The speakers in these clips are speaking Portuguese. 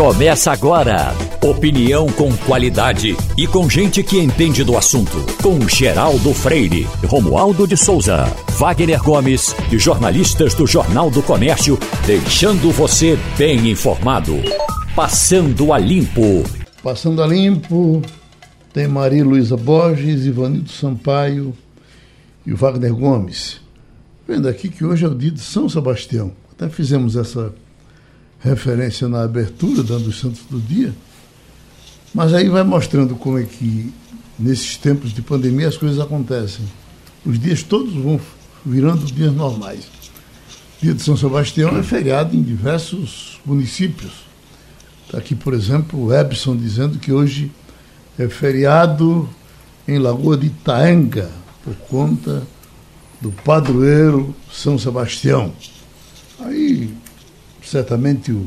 Começa agora. Opinião com qualidade e com gente que entende do assunto. Com Geraldo Freire, Romualdo de Souza, Wagner Gomes e jornalistas do Jornal do Comércio, deixando você bem informado. Passando a Limpo. Passando a Limpo, tem Maria Luísa Borges, Ivanildo Sampaio e o Wagner Gomes. Vendo aqui que hoje é o dia de São Sebastião. Até fizemos essa referência na abertura, dando os santos do dia. Mas aí vai mostrando como é que, nesses tempos de pandemia, as coisas acontecem. Os dias todos vão virando dias normais. Dia de São Sebastião é feriado em diversos municípios. Está aqui, por exemplo, o Ebson dizendo que hoje é feriado em Lagoa de Itaenga, por conta do padroeiro São Sebastião. Aí certamente o,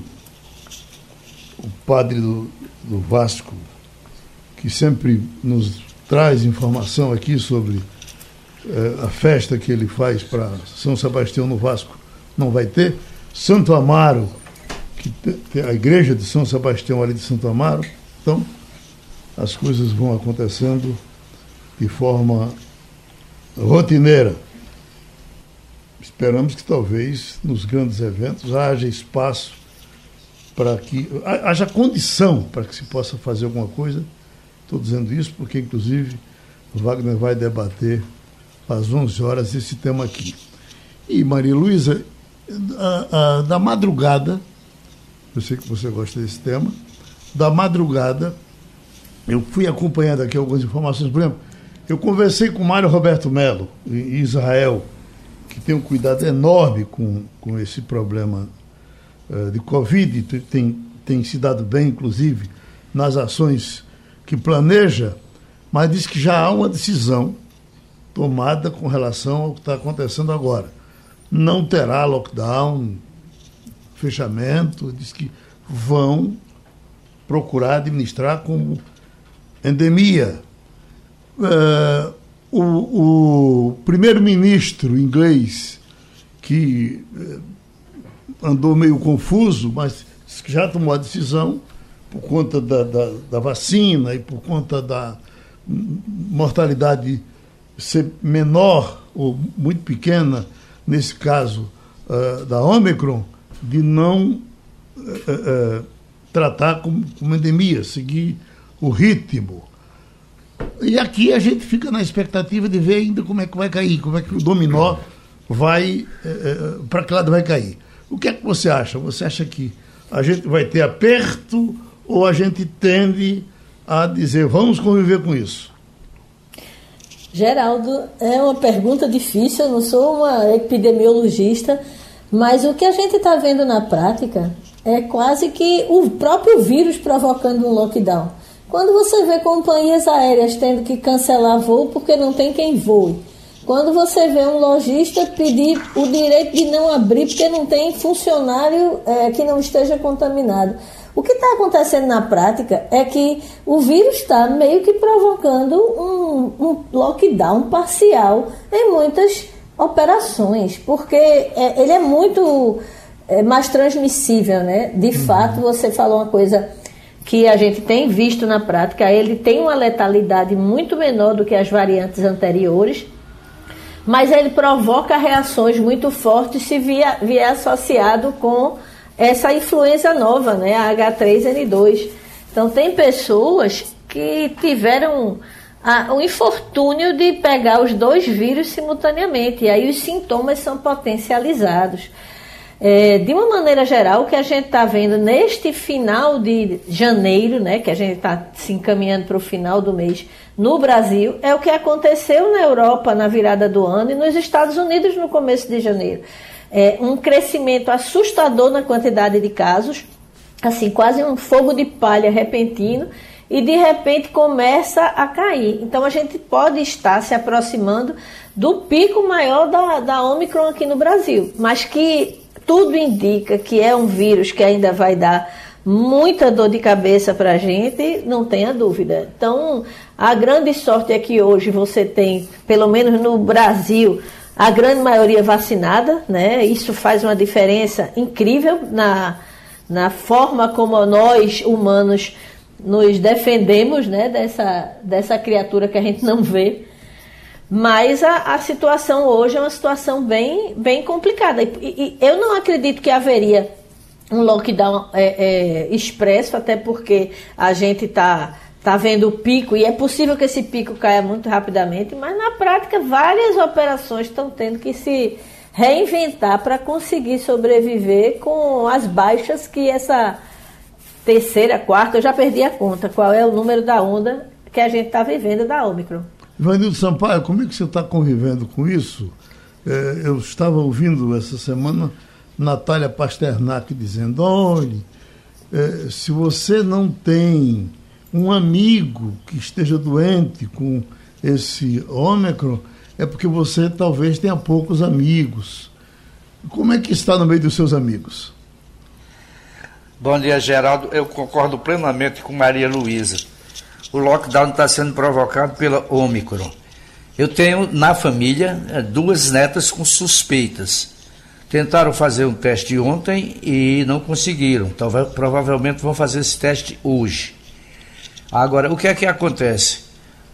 o padre do, do Vasco, que sempre nos traz informação aqui sobre eh, a festa que ele faz para São Sebastião no Vasco, não vai ter. Santo Amaro, que tem a igreja de São Sebastião ali de Santo Amaro. Então, as coisas vão acontecendo de forma rotineira. Esperamos que talvez nos grandes eventos haja espaço para que. haja condição para que se possa fazer alguma coisa. Estou dizendo isso porque, inclusive, o Wagner vai debater às 11 horas esse tema aqui. E, Maria Luísa, da madrugada, eu sei que você gosta desse tema, da madrugada, eu fui acompanhando aqui algumas informações. Por exemplo, eu conversei com Mário Roberto Melo, em Israel, que tem um cuidado enorme com, com esse problema uh, de Covid, tem, tem se dado bem, inclusive, nas ações que planeja, mas diz que já há uma decisão tomada com relação ao que está acontecendo agora. Não terá lockdown, fechamento, diz que vão procurar administrar como endemia. Uh, o, o primeiro-ministro inglês, que eh, andou meio confuso, mas já tomou a decisão, por conta da, da, da vacina e por conta da mortalidade ser menor ou muito pequena, nesse caso uh, da Omicron, de não uh, uh, tratar como, como endemia, seguir o ritmo. E aqui a gente fica na expectativa de ver ainda como é que vai cair, como é que o dominó vai. É, é para que lado vai cair. O que é que você acha? Você acha que a gente vai ter aperto ou a gente tende a dizer vamos conviver com isso? Geraldo, é uma pergunta difícil, eu não sou uma epidemiologista, mas o que a gente está vendo na prática é quase que o próprio vírus provocando um lockdown. Quando você vê companhias aéreas tendo que cancelar voo porque não tem quem voe. Quando você vê um lojista pedir o direito de não abrir porque não tem funcionário é, que não esteja contaminado. O que está acontecendo na prática é que o vírus está meio que provocando um, um, lockdown parcial em muitas operações, porque é, ele é muito é, mais transmissível, né? De uhum. fato, você falou uma coisa que a gente tem visto na prática, ele tem uma letalidade muito menor do que as variantes anteriores, mas ele provoca reações muito fortes se vier, vier associado com essa influenza nova, né, a H3N2. Então, tem pessoas que tiveram o infortúnio de pegar os dois vírus simultaneamente, e aí os sintomas são potencializados. É, de uma maneira geral, o que a gente está vendo neste final de janeiro, né, que a gente está se encaminhando para o final do mês no Brasil, é o que aconteceu na Europa na virada do ano e nos Estados Unidos no começo de janeiro. É, um crescimento assustador na quantidade de casos, assim, quase um fogo de palha repentino, e de repente começa a cair. Então a gente pode estar se aproximando do pico maior da, da Omicron aqui no Brasil, mas que tudo indica que é um vírus que ainda vai dar muita dor de cabeça para a gente, não tenha dúvida. Então, a grande sorte é que hoje você tem, pelo menos no Brasil, a grande maioria vacinada, né? Isso faz uma diferença incrível na, na forma como nós, humanos, nos defendemos né, dessa, dessa criatura que a gente não vê. Mas a, a situação hoje é uma situação bem, bem complicada. E, e eu não acredito que haveria um lockdown é, é, expresso, até porque a gente está tá vendo o pico, e é possível que esse pico caia muito rapidamente, mas na prática várias operações estão tendo que se reinventar para conseguir sobreviver com as baixas que essa terceira, quarta, eu já perdi a conta, qual é o número da onda que a gente está vivendo da Ômicron. Ivanildo Sampaio, como é que você está convivendo com isso? É, eu estava ouvindo essa semana Natália Pasternak dizendo: olhe, é, se você não tem um amigo que esteja doente com esse Ômicron, é porque você talvez tenha poucos amigos. Como é que está no meio dos seus amigos? Bom dia, Geraldo. Eu concordo plenamente com Maria Luísa. O lockdown está sendo provocado pela Ômicron. Eu tenho na família é, duas netas com suspeitas. Tentaram fazer um teste ontem e não conseguiram. Então, provavelmente vão fazer esse teste hoje. Agora, o que é que acontece?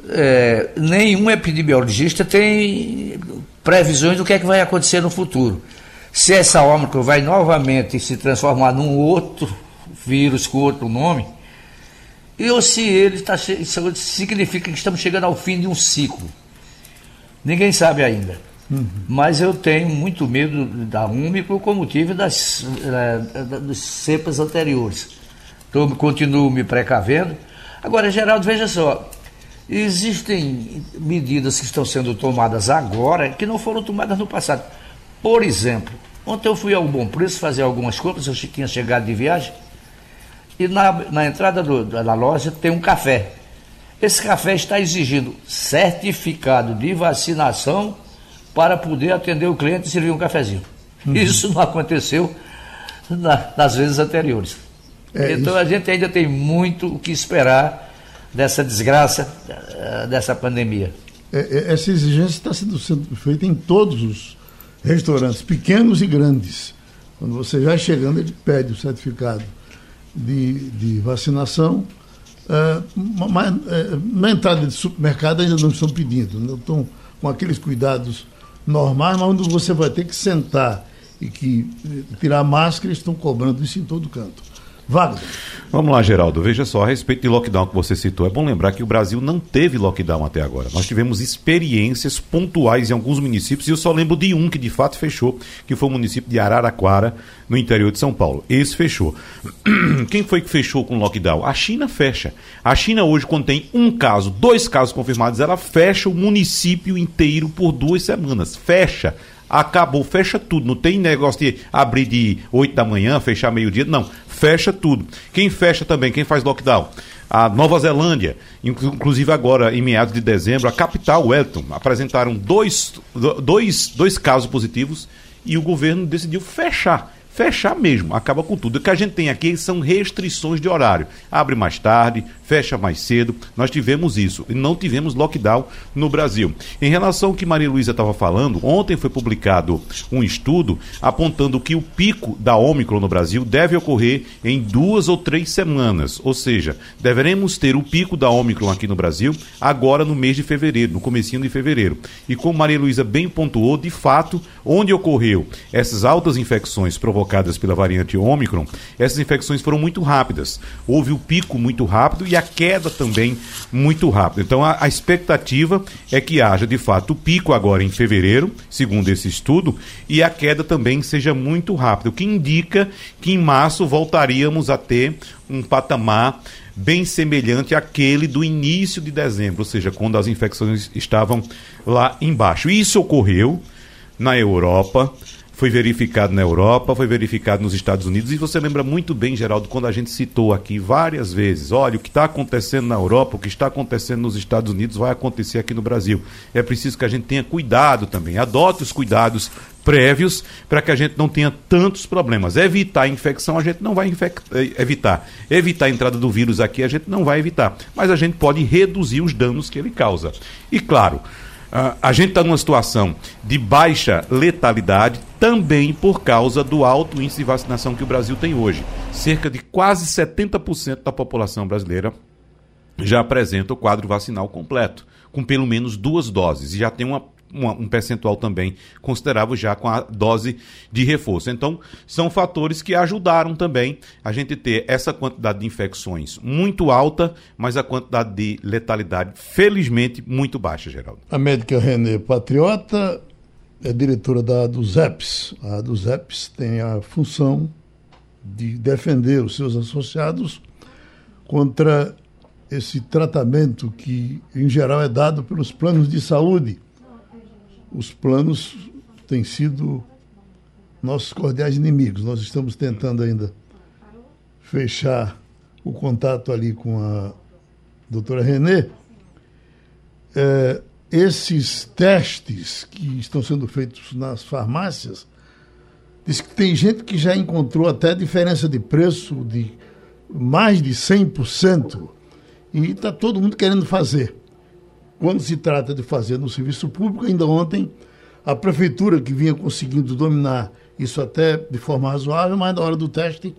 É, nenhum epidemiologista tem previsões do que é que vai acontecer no futuro. Se essa Ômicron vai novamente se transformar num outro vírus com outro nome, e ou se ele está isso significa que estamos chegando ao fim de um ciclo. Ninguém sabe ainda. Uhum. Mas eu tenho muito medo da Ômicron como tive das, é, das cepas anteriores. Então, continuo me precavendo. Agora, Geraldo, veja só. Existem medidas que estão sendo tomadas agora que não foram tomadas no passado. Por exemplo, ontem eu fui ao Bom Preço fazer algumas compras, eu tinha chegado de viagem, e na, na entrada do, da loja tem um café. Esse café está exigindo certificado de vacinação para poder atender o cliente e servir um cafezinho. Uhum. Isso não aconteceu na, nas vezes anteriores. É então isso. a gente ainda tem muito o que esperar dessa desgraça, eh, dessa pandemia. É, é, essa exigência está sendo, sendo feita em todos os restaurantes, pequenos e grandes. Quando você já chegando, ele pede o certificado de, de vacinação. Uh, mas uh, na entrada de supermercado ainda não estão pedindo, não estão com aqueles cuidados normais, mas onde você vai ter que sentar e que tirar máscara, estão cobrando isso em todo canto. Wagner. Vamos lá, Geraldo. Veja só, a respeito de lockdown que você citou, é bom lembrar que o Brasil não teve lockdown até agora. Nós tivemos experiências pontuais em alguns municípios e eu só lembro de um que de fato fechou, que foi o município de Araraquara, no interior de São Paulo. Esse fechou. Quem foi que fechou com lockdown? A China fecha. A China hoje, quando tem um caso, dois casos confirmados, ela fecha o município inteiro por duas semanas. Fecha acabou, fecha tudo. Não tem negócio de abrir de 8 da manhã, fechar meio-dia. Não, fecha tudo. Quem fecha também, quem faz lockdown? A Nova Zelândia, inclusive agora em meados de dezembro, a capital, Wellington, apresentaram dois, dois, dois casos positivos e o governo decidiu fechar fechar mesmo, acaba com tudo. O que a gente tem aqui são restrições de horário. Abre mais tarde, fecha mais cedo. Nós tivemos isso e não tivemos lockdown no Brasil. Em relação ao que Maria Luísa estava falando, ontem foi publicado um estudo apontando que o pico da Ômicron no Brasil deve ocorrer em duas ou três semanas. Ou seja, deveremos ter o pico da Ômicron aqui no Brasil agora no mês de fevereiro, no comecinho de fevereiro. E como Maria Luísa bem pontuou, de fato, onde ocorreu essas altas infecções provocadas provocadas pela variante Ômicron, essas infecções foram muito rápidas. Houve o pico muito rápido e a queda também muito rápida. Então a, a expectativa é que haja de fato o pico agora em fevereiro, segundo esse estudo, e a queda também seja muito rápida, o que indica que em março voltaríamos a ter um patamar bem semelhante àquele do início de dezembro, ou seja, quando as infecções estavam lá embaixo. Isso ocorreu na Europa, foi verificado na Europa, foi verificado nos Estados Unidos, e você lembra muito bem, Geraldo, quando a gente citou aqui várias vezes: olha, o que está acontecendo na Europa, o que está acontecendo nos Estados Unidos vai acontecer aqui no Brasil. É preciso que a gente tenha cuidado também, adote os cuidados prévios para que a gente não tenha tantos problemas. Evitar a infecção a gente não vai eh, evitar. Evitar a entrada do vírus aqui a gente não vai evitar. Mas a gente pode reduzir os danos que ele causa. E claro, Uh, a gente está numa situação de baixa letalidade também por causa do alto índice de vacinação que o Brasil tem hoje. Cerca de quase 70% da população brasileira já apresenta o quadro vacinal completo, com pelo menos duas doses, e já tem uma um percentual também considerável já com a dose de reforço. Então, são fatores que ajudaram também a gente ter essa quantidade de infecções muito alta, mas a quantidade de letalidade, felizmente, muito baixa, Geraldo. A médica Renê Patriota é diretora da ADUSEPS. A ADUSEPS tem a função de defender os seus associados contra esse tratamento que, em geral, é dado pelos planos de saúde os planos têm sido nossos cordiais inimigos. Nós estamos tentando ainda fechar o contato ali com a doutora Renê. É, esses testes que estão sendo feitos nas farmácias, diz que tem gente que já encontrou até diferença de preço de mais de 100%. E está todo mundo querendo fazer quando se trata de fazer no serviço público, ainda ontem a prefeitura que vinha conseguindo dominar isso até de forma razoável, mas na hora do teste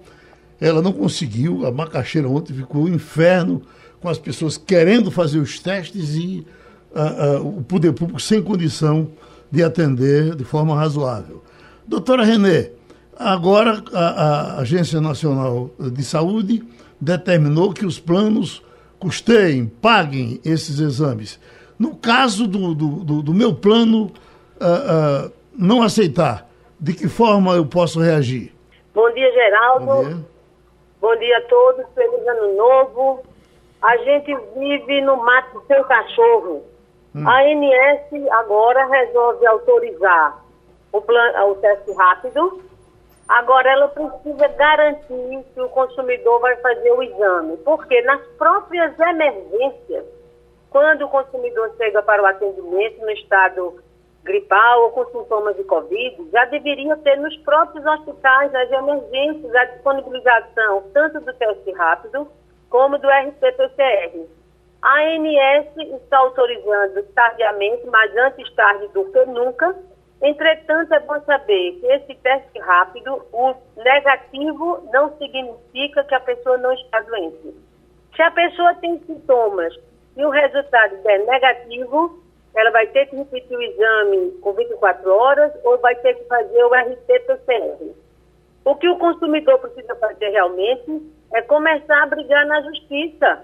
ela não conseguiu. A macaxeira ontem ficou um inferno com as pessoas querendo fazer os testes e uh, uh, o poder público sem condição de atender de forma razoável. Doutora Renê, agora a, a Agência Nacional de Saúde determinou que os planos custeiem, paguem esses exames. No caso do, do, do, do meu plano uh, uh, não aceitar, de que forma eu posso reagir? Bom dia, Geraldo. Bom dia, Bom dia a todos. Feliz ano novo. A gente vive no mato sem cachorro. Hum. A ANS agora resolve autorizar o, plano, o teste rápido Agora, ela precisa garantir que o consumidor vai fazer o exame, porque nas próprias emergências, quando o consumidor chega para o atendimento no estado gripal ou com sintomas de Covid, já deveria ter nos próprios hospitais, nas emergências, a disponibilização tanto do teste rápido como do RT-PCR. A ANS está autorizando tardiamente, mas antes tarde do que nunca, Entretanto, é bom saber que esse teste rápido, o negativo não significa que a pessoa não está doente. Se a pessoa tem sintomas e o resultado é negativo, ela vai ter que repetir o exame com 24 horas ou vai ter que fazer o RT-PCR. O que o consumidor precisa fazer realmente é começar a brigar na justiça.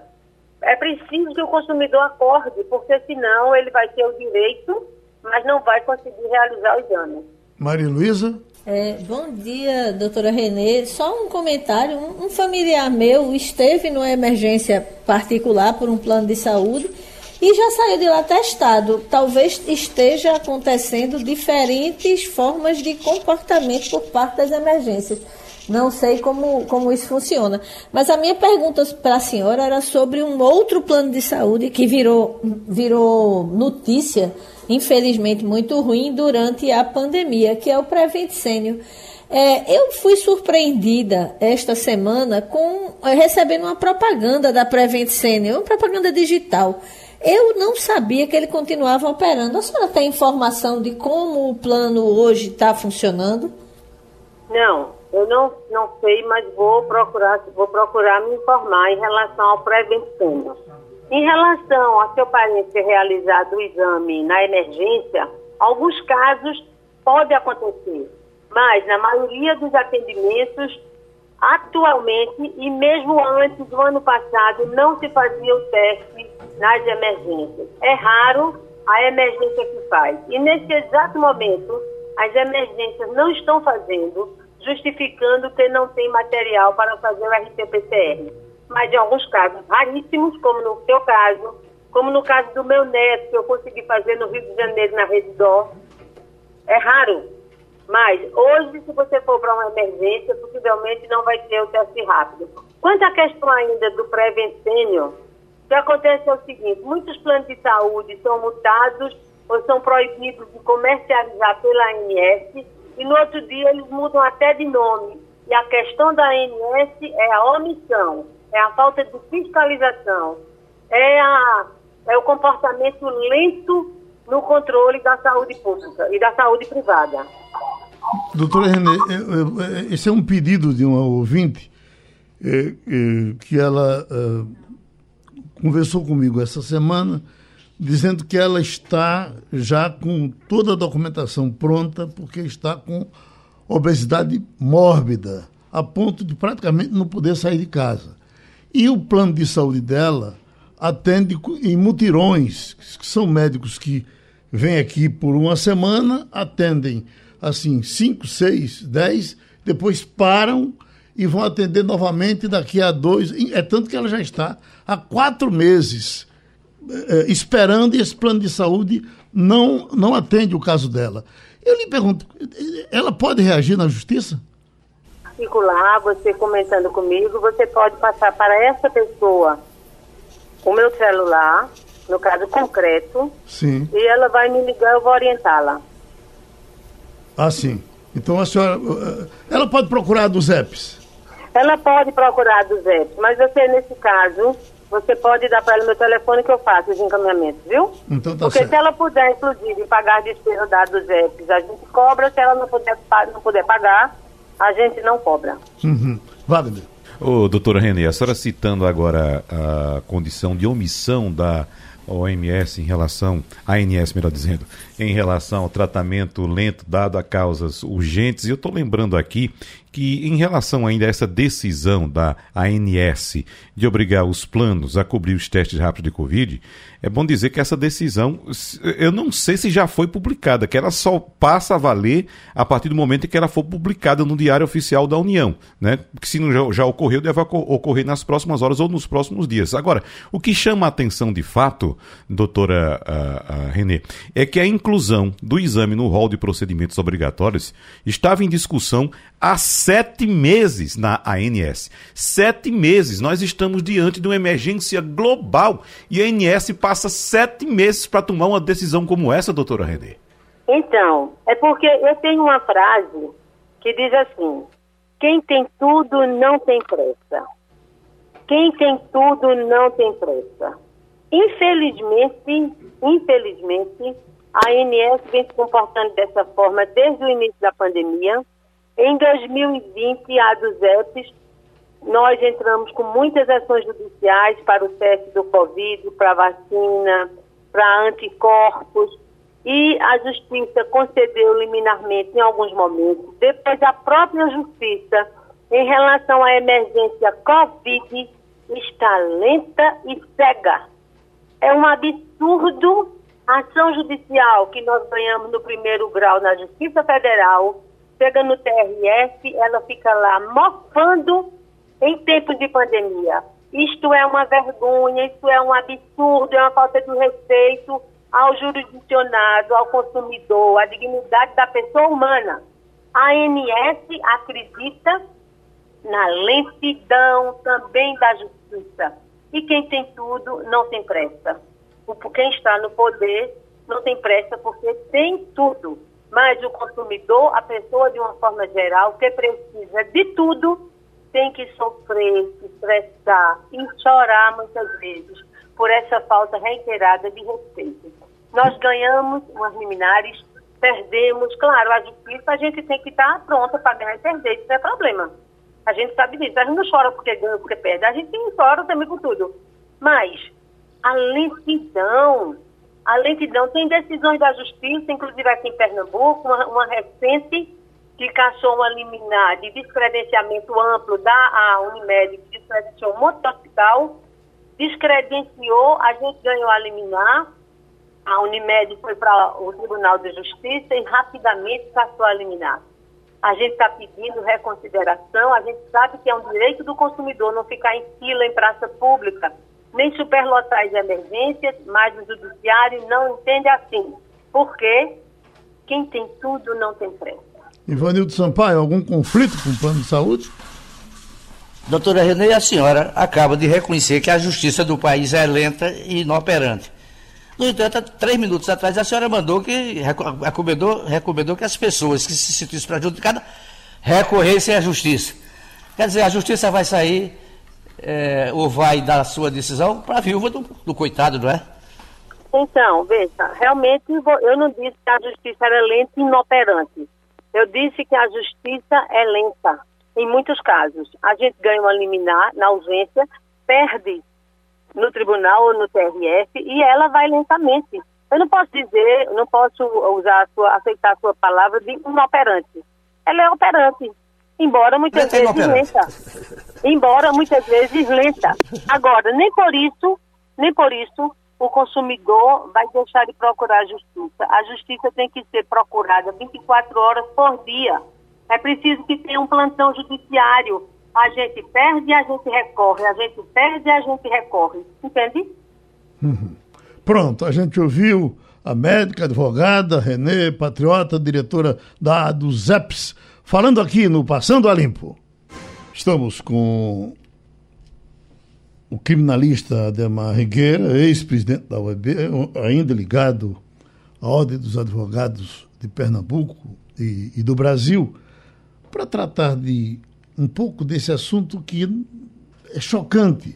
É preciso que o consumidor acorde, porque senão ele vai ter o direito mas não vai conseguir realizar o exame. Maria Luísa? É, bom dia, doutora Renê. Só um comentário. Um, um familiar meu esteve numa emergência particular por um plano de saúde e já saiu de lá testado. Talvez esteja acontecendo diferentes formas de comportamento por parte das emergências. Não sei como, como isso funciona. Mas a minha pergunta para a senhora era sobre um outro plano de saúde que virou, virou notícia infelizmente muito ruim durante a pandemia, que é o Prevent Senior. É, eu fui surpreendida esta semana com é, recebendo uma propaganda da Prevent Senior, uma propaganda digital. Eu não sabia que ele continuava operando. A senhora tem informação de como o plano hoje está funcionando? Não, eu não, não sei, mas vou procurar, vou procurar me informar em relação ao Prevent Senior. Em relação a seu parente ter realizado o exame na emergência, alguns casos pode acontecer, mas na maioria dos atendimentos, atualmente e mesmo antes do ano passado, não se fazia o teste nas emergências. É raro a emergência que faz. E nesse exato momento, as emergências não estão fazendo, justificando que não tem material para fazer o RT-PCR mas em alguns casos raríssimos, como no seu caso, como no caso do meu neto, que eu consegui fazer no Rio de Janeiro, na Rede Dó. É raro, mas hoje, se você for para uma emergência, possivelmente não vai ter o teste rápido. Quanto à questão ainda do Prevent Senior, o que acontece é o seguinte, muitos planos de saúde são multados ou são proibidos de comercializar pela ANS e no outro dia eles mudam até de nome. E a questão da ANS é a omissão é a falta de fiscalização, é, a, é o comportamento lento no controle da saúde pública e da saúde privada. Doutora Renê, esse é um pedido de uma ouvinte é, é, que ela é, conversou comigo essa semana, dizendo que ela está já com toda a documentação pronta, porque está com obesidade mórbida, a ponto de praticamente não poder sair de casa. E o plano de saúde dela atende em mutirões, que são médicos que vêm aqui por uma semana, atendem assim, 5, 6, 10, depois param e vão atender novamente daqui a dois. É tanto que ela já está há quatro meses eh, esperando e esse plano de saúde não, não atende o caso dela. Eu lhe pergunto, ela pode reagir na justiça? Particular, você comentando comigo, você pode passar para essa pessoa o meu celular, no caso concreto, sim. e ela vai me ligar, eu vou orientá-la. Ah, sim. Então a senhora. Eh, ela pode procurar dos EPs? Ela pode procurar dos EPs, mas você, nesse caso, você pode dar para ela meu telefone que eu faço os encaminhamentos, viu? Então tá Porque certo. se ela puder, inclusive, pagar a despesa da dos EPs, a gente cobra. Se ela não puder, não puder pagar, a gente não cobra. Uhum. Wagner. Ô, doutora Renê, a senhora citando agora a condição de omissão da OMS em relação, a ANS melhor dizendo, em relação ao tratamento lento dado a causas urgentes, e eu estou lembrando aqui que, em relação ainda a essa decisão da ANS de obrigar os planos a cobrir os testes rápidos de Covid, é bom dizer que essa decisão, eu não sei se já foi publicada, que ela só passa a valer a partir do momento em que ela for publicada no Diário Oficial da União, né? Porque se não já, ocorreu, deve ocorrer nas próximas horas ou nos próximos dias. Agora, o que chama a atenção de fato, doutora Renê, é que a inclusão do exame no rol de procedimentos obrigatórios estava em discussão há sete meses na ANS. Sete meses. Nós estamos diante de uma emergência global e a ANS passa sete meses para tomar uma decisão como essa, doutora Renê. Então, é porque eu tenho uma frase que diz assim: quem tem tudo não tem pressa. Quem tem tudo não tem pressa. Infelizmente, infelizmente, a ANS vem se comportando dessa forma desde o início da pandemia. Em 2020, a dos EPs, nós entramos com muitas ações judiciais para o teste do Covid, para vacina, para anticorpos, e a Justiça concedeu liminarmente em alguns momentos. Depois, a própria Justiça, em relação à emergência Covid, está lenta e cega. É um absurdo a ação judicial que nós ganhamos no primeiro grau na Justiça Federal, chega no TRS, ela fica lá mofando em tempos de pandemia. Isto é uma vergonha, isso é um absurdo, é uma falta de respeito ao jurisdicionado, ao consumidor, à dignidade da pessoa humana. A ANS acredita na lentidão também da justiça. E quem tem tudo não tem pressa. Quem está no poder não tem pressa porque tem tudo. Mas o consumidor, a pessoa de uma forma geral, que precisa de tudo, tem que sofrer, se estressar e chorar muitas vezes por essa falta reiterada de respeito. Nós ganhamos umas liminares, perdemos, claro, a justiça a gente tem que estar pronta para ganhar e perder, isso é problema. A gente sabe disso, a gente não chora porque ganha, porque perde, a gente chora também com tudo. Mas a lentidão, a lentidão, tem decisões da justiça, inclusive aqui em Pernambuco, uma, uma recente que caçou uma liminar de descredenciamento amplo da Unimed, que descredenciou um monte de hospital, descredenciou, a gente ganhou a liminar, a Unimed foi para o Tribunal de Justiça e rapidamente caçou a liminar. A gente está pedindo reconsideração, a gente sabe que é um direito do consumidor não ficar em fila em praça pública, nem superlotar as emergências, mas o judiciário não entende assim. Porque quem tem tudo não tem pressa. Ivanildo Sampaio, algum conflito com o plano de saúde? Doutora Renê, a senhora acaba de reconhecer que a justiça do país é lenta e inoperante. No entanto, três minutos atrás, a senhora mandou que recomendou, recomendou que as pessoas que se sentissem prejudicadas recorressem à justiça. Quer dizer, a justiça vai sair é, ou vai dar a sua decisão para a viúva do, do, coitado, não é? Atenção, veja, realmente eu não disse que a justiça era lenta e inoperante. Eu disse que a justiça é lenta, em muitos casos. A gente ganha uma liminar na ausência, perde no tribunal ou no TRF e ela vai lentamente. Eu não posso dizer, não posso usar a sua, aceitar a sua palavra de inoperante. Ela é operante, embora muitas lenta vezes lenta. Embora muitas vezes lenta. Agora, nem por isso, nem por isso o consumidor vai deixar de procurar a justiça. A justiça tem que ser procurada 24 horas por dia. É preciso que tenha um plantão judiciário. A gente perde e a gente recorre. A gente perde e a gente recorre. Entende? Uhum. Pronto, a gente ouviu a médica, advogada, Renê, patriota, diretora da do ZEPS, falando aqui no Passando a Limpo. Estamos com o criminalista Ademar Regueira, ex-presidente da UEB, ainda ligado à Ordem dos Advogados de Pernambuco e, e do Brasil, para tratar de um pouco desse assunto que é chocante,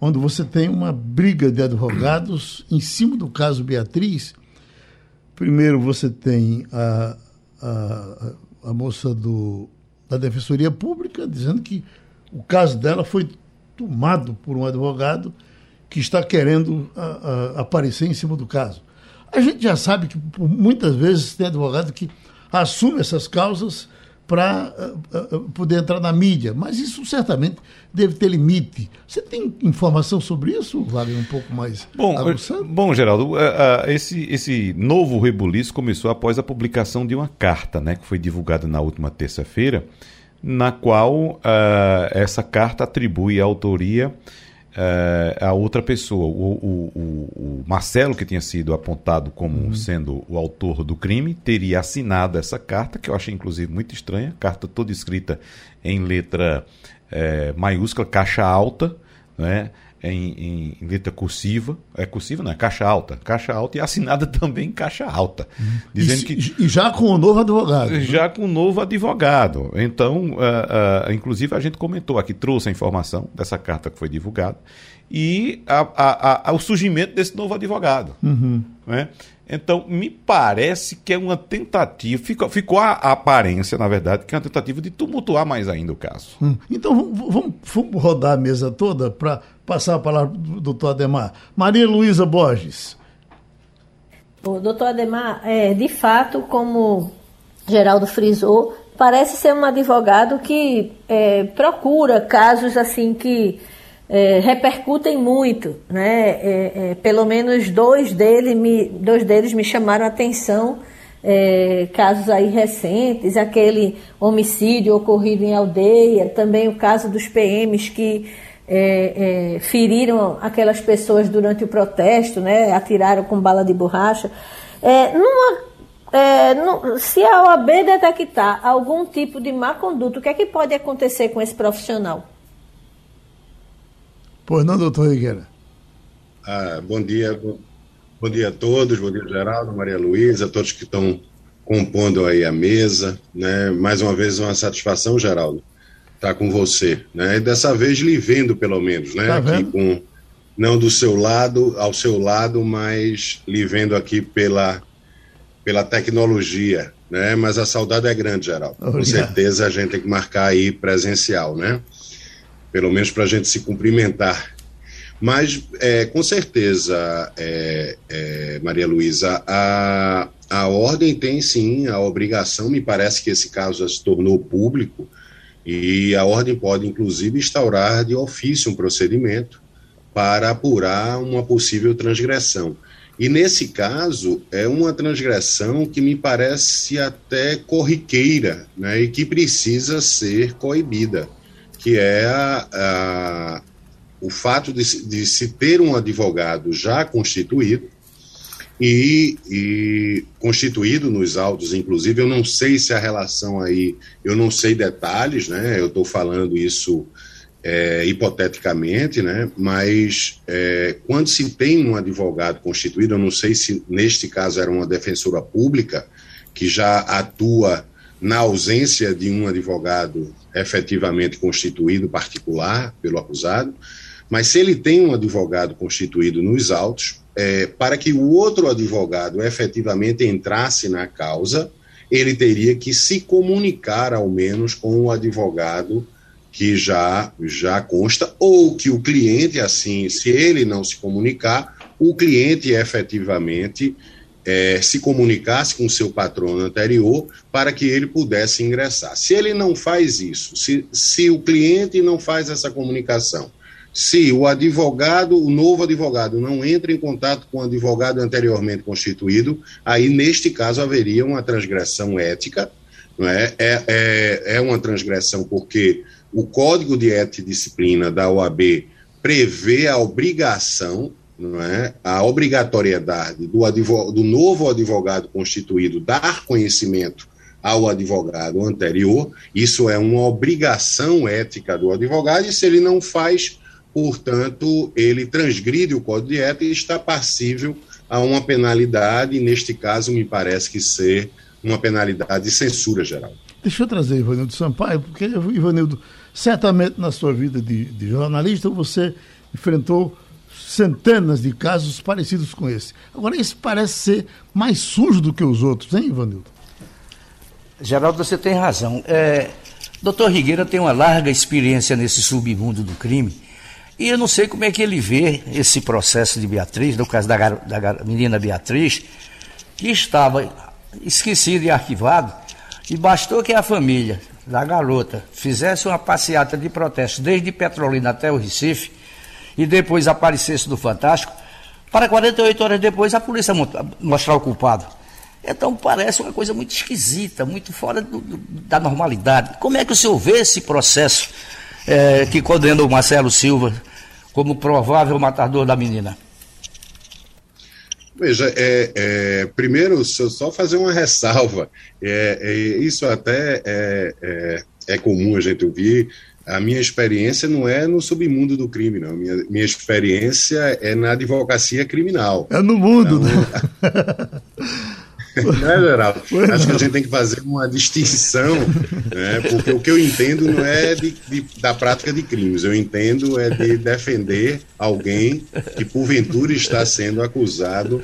onde você tem uma briga de advogados em cima do caso Beatriz. Primeiro você tem a, a, a moça do, da Defensoria Pública dizendo que o caso dela foi tomado por um advogado que está querendo a, a, aparecer em cima do caso. A gente já sabe que muitas vezes tem advogado que assume essas causas para uh, uh, poder entrar na mídia, mas isso certamente deve ter limite. Você tem informação sobre isso, Wagner, um pouco mais bom, Bom, Geraldo, uh, esse, esse novo rebuliço começou após a publicação de uma carta, né, que foi divulgada na última terça-feira, na qual essa carta atribui a autoria uh, a outra pessoa. O, o, o, Marcelo, que tinha sido apontado como uhum. sendo o autor do crime, teria assinado essa carta, que eu achei inclusive muito estranha, carta toda escrita em letra uh, maiúscula, caixa alta, né? Em, em, letra cursiva, é cursiva, não é caixa alta, caixa alta e assinada também em caixa alta, dizendo e, que e já com o novo advogado, né? já com o novo advogado. Então, uh, uh, inclusive a gente comentou aqui, trouxe a informação dessa carta que foi divulgada e a, a, a, o surgimento desse novo advogado, uhum. né? Então, me parece que é uma tentativa, ficou, ficou a, a, aparência, na verdade, que é uma tentativa de tumultuar mais ainda o caso. Hum. Então, vamos, vamos, rodar a mesa toda para passar a palavra do doutor Ademar. Maria Luísa Borges. O doutor Ademar, é, de fato, como Geraldo frisou, parece ser um advogado que é, procura casos assim que é, repercutem muito, né? É, é, pelo menos dois, dele me, dois deles me chamaram a atenção, é, casos aí recentes, aquele homicídio ocorrido em aldeia, também o caso dos PMs que é, é, feriram aquelas pessoas durante o protesto, né? Atiraram com bala de borracha. numa é, se a OAB detectar algum tipo de má conduta, o que é que pode acontecer com esse profissional? Pois não, doutor Rigueira? Ah, bom dia, bom, dia a todos, bom dia Geraldo, Maria Luísa, todos que estão compondo aí a mesa, né? Mais uma vez uma satisfação, Geraldo, estar com você, né? E dessa vez lhe vendo pelo menos, né? Tá aqui com não do seu lado, ao seu lado, mas lhe vendo aqui pela pela tecnologia, né? Mas a saudade é grande, Geraldo. Obrigado. Com certeza a gente tem que marcar aí presencial, né? Pelo menos para a gente se cumprimentar. Mas, é, com certeza, é, é, Maria Luísa, a, a ordem tem sim a obrigação, me parece que esse caso já se tornou público, e a ordem pode, inclusive, instaurar de ofício um procedimento para apurar uma possível transgressão. E nesse caso, é uma transgressão que me parece até corriqueira né, e que precisa ser coibida que é a, a, o fato de, de, se ter um advogado já constituído e, e, constituído nos autos, inclusive, eu não sei se a relação aí, eu não sei detalhes, né? Eu estou falando isso é, hipoteticamente, né? Mas é, quando se tem um advogado constituído, eu não sei se neste caso era uma defensora pública que já atua na ausência de um advogado efetivamente constituído particular pelo acusado, mas se ele tem um advogado constituído nos autos, é, para que o outro advogado efetivamente entrasse na causa, ele teria que se comunicar ao menos com o advogado que já já consta ou que o cliente assim, se ele não se comunicar, o cliente efetivamente é, se comunicasse com o seu patrono anterior para que ele pudesse ingressar. Se ele não faz isso, se, se o cliente não faz essa comunicação, se o advogado, o novo advogado, não entra em contato com o advogado anteriormente constituído, aí neste caso haveria uma transgressão ética, não é? É, é, é uma transgressão porque o Código de Ética e Disciplina da OAB prevê a obrigação não é, a obrigatoriedade do, do novo advogado constituído dar conhecimento ao advogado anterior, isso é uma obrigação ética do advogado, e se ele não faz, portanto, ele transgride o Código de Ética e está passível a uma penalidade, neste caso me parece que ser uma penalidade de censura geral. Deixa eu trazer Ivanildo Sampaio, porque, Ivanildo, certamente na sua vida de, de jornalista você enfrentou centenas de casos parecidos com esse. Agora, esse parece ser mais sujo do que os outros, hein, Ivanildo? Geraldo, você tem razão. É, Doutor Rigueira tem uma larga experiência nesse submundo do crime. E eu não sei como é que ele vê esse processo de Beatriz, no caso da, da menina Beatriz, que estava esquecida e arquivado, e bastou que a família da garota fizesse uma passeata de protesto desde Petrolina até o Recife, e depois aparecesse no Fantástico, para 48 horas depois a polícia mostrar o culpado. Então parece uma coisa muito esquisita, muito fora do, do, da normalidade. Como é que o senhor vê esse processo é, que condena o Marcelo Silva como provável matador da menina? Veja, é, é, primeiro, só fazer uma ressalva. É, é isso até é, é, é comum a gente ouvir a minha experiência não é no submundo do crime, não. Minha, minha experiência é na advocacia criminal. É no mundo, então, né? Não é, Geraldo? Acho que a gente tem que fazer uma distinção, né? porque o que eu entendo não é de, de, da prática de crimes, eu entendo é de defender alguém que porventura está sendo acusado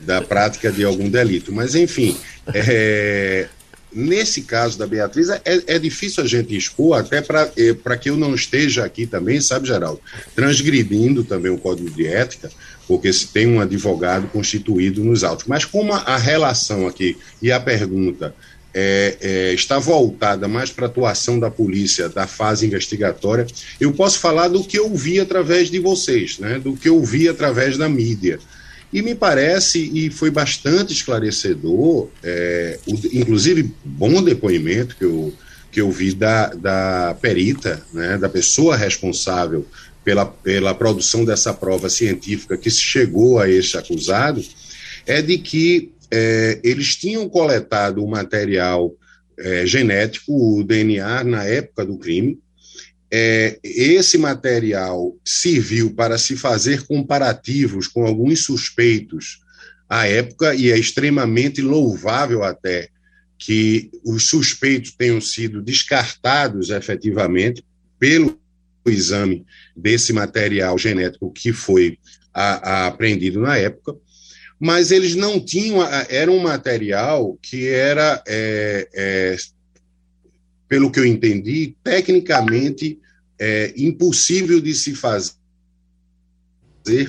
da prática de algum delito. Mas, enfim, é, Nesse caso da Beatriz, é, é difícil a gente expor, até para é, que eu não esteja aqui também, sabe, Geraldo, transgredindo também o Código de Ética, porque se tem um advogado constituído nos autos. Mas como a relação aqui e a pergunta é, é, está voltada mais para a atuação da polícia, da fase investigatória, eu posso falar do que eu vi através de vocês, né, do que eu vi através da mídia. E me parece, e foi bastante esclarecedor, é, o, inclusive bom depoimento que eu, que eu vi da, da perita, né, da pessoa responsável pela, pela produção dessa prova científica que chegou a este acusado, é de que é, eles tinham coletado o material é, genético, o DNA, na época do crime, é, esse material serviu para se fazer comparativos com alguns suspeitos à época, e é extremamente louvável até que os suspeitos tenham sido descartados efetivamente pelo exame desse material genético que foi a, a apreendido na época, mas eles não tinham, era um material que era, é, é, pelo que eu entendi, tecnicamente é, impossível de se fazer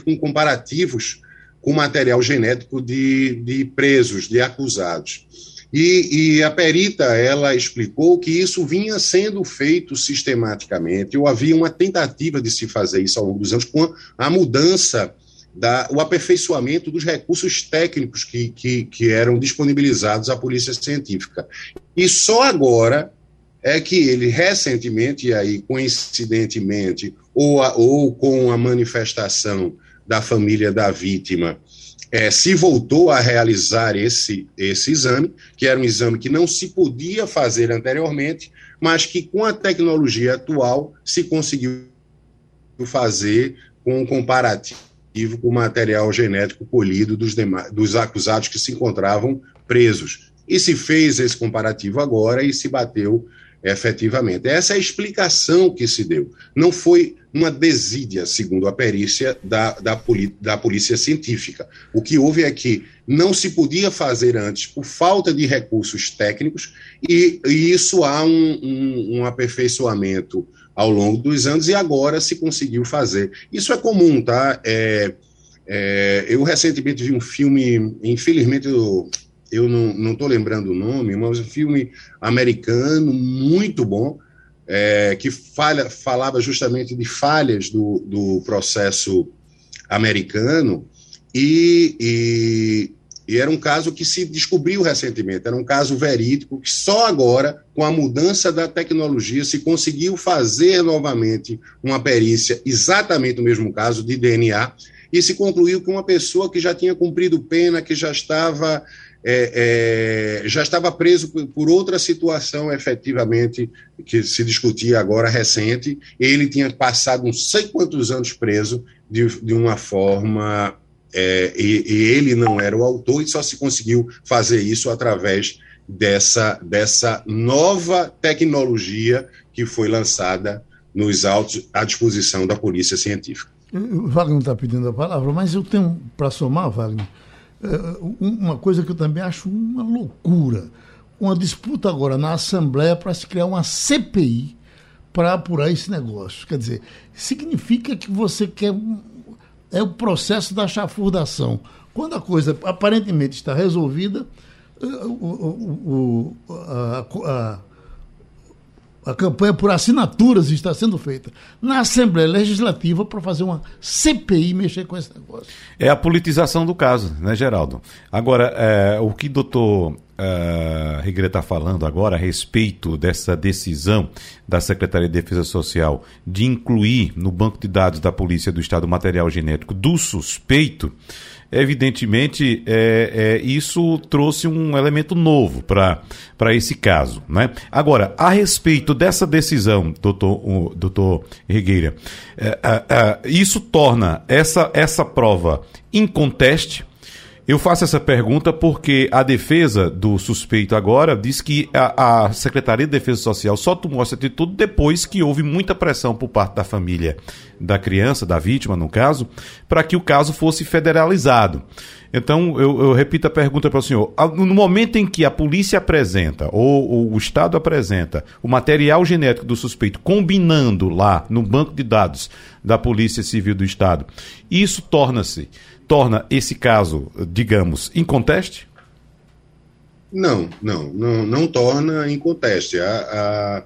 com comparativos com material genético de, de presos, de acusados. E, e, a perita ela explicou que isso vinha sendo feito sistematicamente, ou havia uma tentativa de se fazer isso ao longo dos anos, com a mudança, da, o aperfeiçoamento dos recursos técnicos que, que, que eram disponibilizados à polícia científica. E só agora é que ele recentemente, e aí coincidentemente, ou, a, ou com a manifestação da família da vítima, é, se voltou a realizar esse, esse exame, que era um exame que não se podia fazer anteriormente, mas que com a tecnologia atual se conseguiu fazer com um comparativo com o material genético colhido dos, dos acusados que se encontravam presos. E se fez esse comparativo agora e se bateu efetivamente. Essa é a explicação que se deu. Não foi uma desídia, segundo a perícia da, da, da polícia científica. O que houve é que não se podia fazer antes por falta de recursos técnicos, e, e isso há um, um, um aperfeiçoamento ao longo dos anos, e agora se conseguiu fazer. Isso é comum, tá? É, é, eu recentemente vi um filme, infelizmente eu eu não estou lembrando o nome, mas um filme americano muito bom, é, que falha, falava justamente de falhas do, do processo americano, e, e, e, era um caso que se descobriu recentemente, era um caso verídico, que só agora, com a mudança da tecnologia, se conseguiu fazer novamente uma perícia, exatamente o mesmo caso, de DNA, e se concluiu que uma pessoa que já tinha cumprido pena, que já estava é, é, já estava preso por, por, outra situação, efetivamente, que se discutia agora recente. Ele tinha passado não sei quantos anos preso de, de uma forma. É, e, e, ele não era o autor, e só se conseguiu fazer isso através dessa, dessa nova tecnologia que foi lançada nos autos à disposição da Polícia Científica. O Wagner está pedindo a palavra, mas eu tenho para somar, Wagner uma coisa que eu também acho uma loucura. Uma disputa agora na Assembleia para se criar uma CPI para apurar esse negócio. Quer dizer, significa que você quer. É o processo da chafurdação. Quando a coisa aparentemente está resolvida, o, o, o, a, a, a campanha por assinaturas está sendo feita na Assembleia Legislativa para fazer uma CPI mexer com esse negócio. É a politização do caso, né, Geraldo? Agora, é, o que o doutor Uh, Rigre está falando agora a respeito dessa decisão da Secretaria de Defesa Social de incluir no banco de dados da Polícia do Estado o material genético do suspeito, evidentemente, é, é, isso trouxe um elemento novo para esse caso. Né? Agora, a respeito dessa decisão, doutor, doutor Regueira, é, isso torna essa, essa prova inconteste eu faço essa pergunta porque a defesa do suspeito agora diz que a, a, Secretaria de Defesa Social só tomou essa atitude depois que houve muita pressão por parte da família da criança, da vítima, no caso, para que o caso fosse federalizado. Então, eu, eu repito a pergunta para o senhor. No momento em que a polícia apresenta, ou, ou o Estado apresenta, o material genético do suspeito, combinando lá no banco de dados da Polícia Civil do Estado, isso torna-se torna esse caso, digamos, inconteste? Não, não, não, não torna inconteste. A,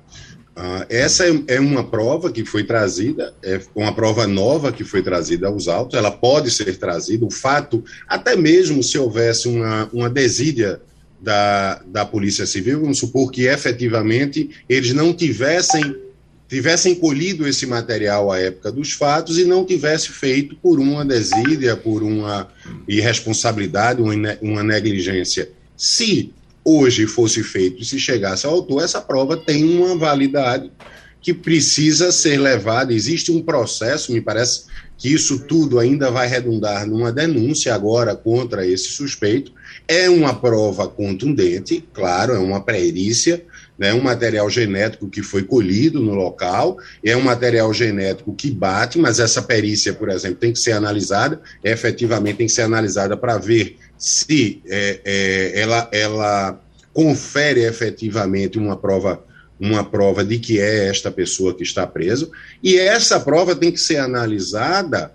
a, a, essa é, é, uma prova que foi trazida, é uma prova nova que foi trazida aos autos, ela pode ser trazida, o fato, até mesmo se houvesse uma, uma desídia da, da Polícia Civil, vamos supor que efetivamente eles não tivessem tivessem colhido esse material à época dos fatos e não tivesse feito por uma desídia, por uma irresponsabilidade, uma negligência. Se hoje fosse feito e se chegasse ao autor, essa prova tem uma validade que precisa ser levada. Existe um processo, me parece que isso tudo ainda vai redundar numa denúncia agora contra esse suspeito. É uma prova contundente, claro, é uma perícia, né, um material genético que foi colhido no local, é um material genético que bate, mas essa perícia, por exemplo, tem que ser analisada, efetivamente tem que ser analisada para ver se é, é, ela, ela confere efetivamente uma prova uma prova de que é esta pessoa que está preso, e essa prova tem que ser analisada,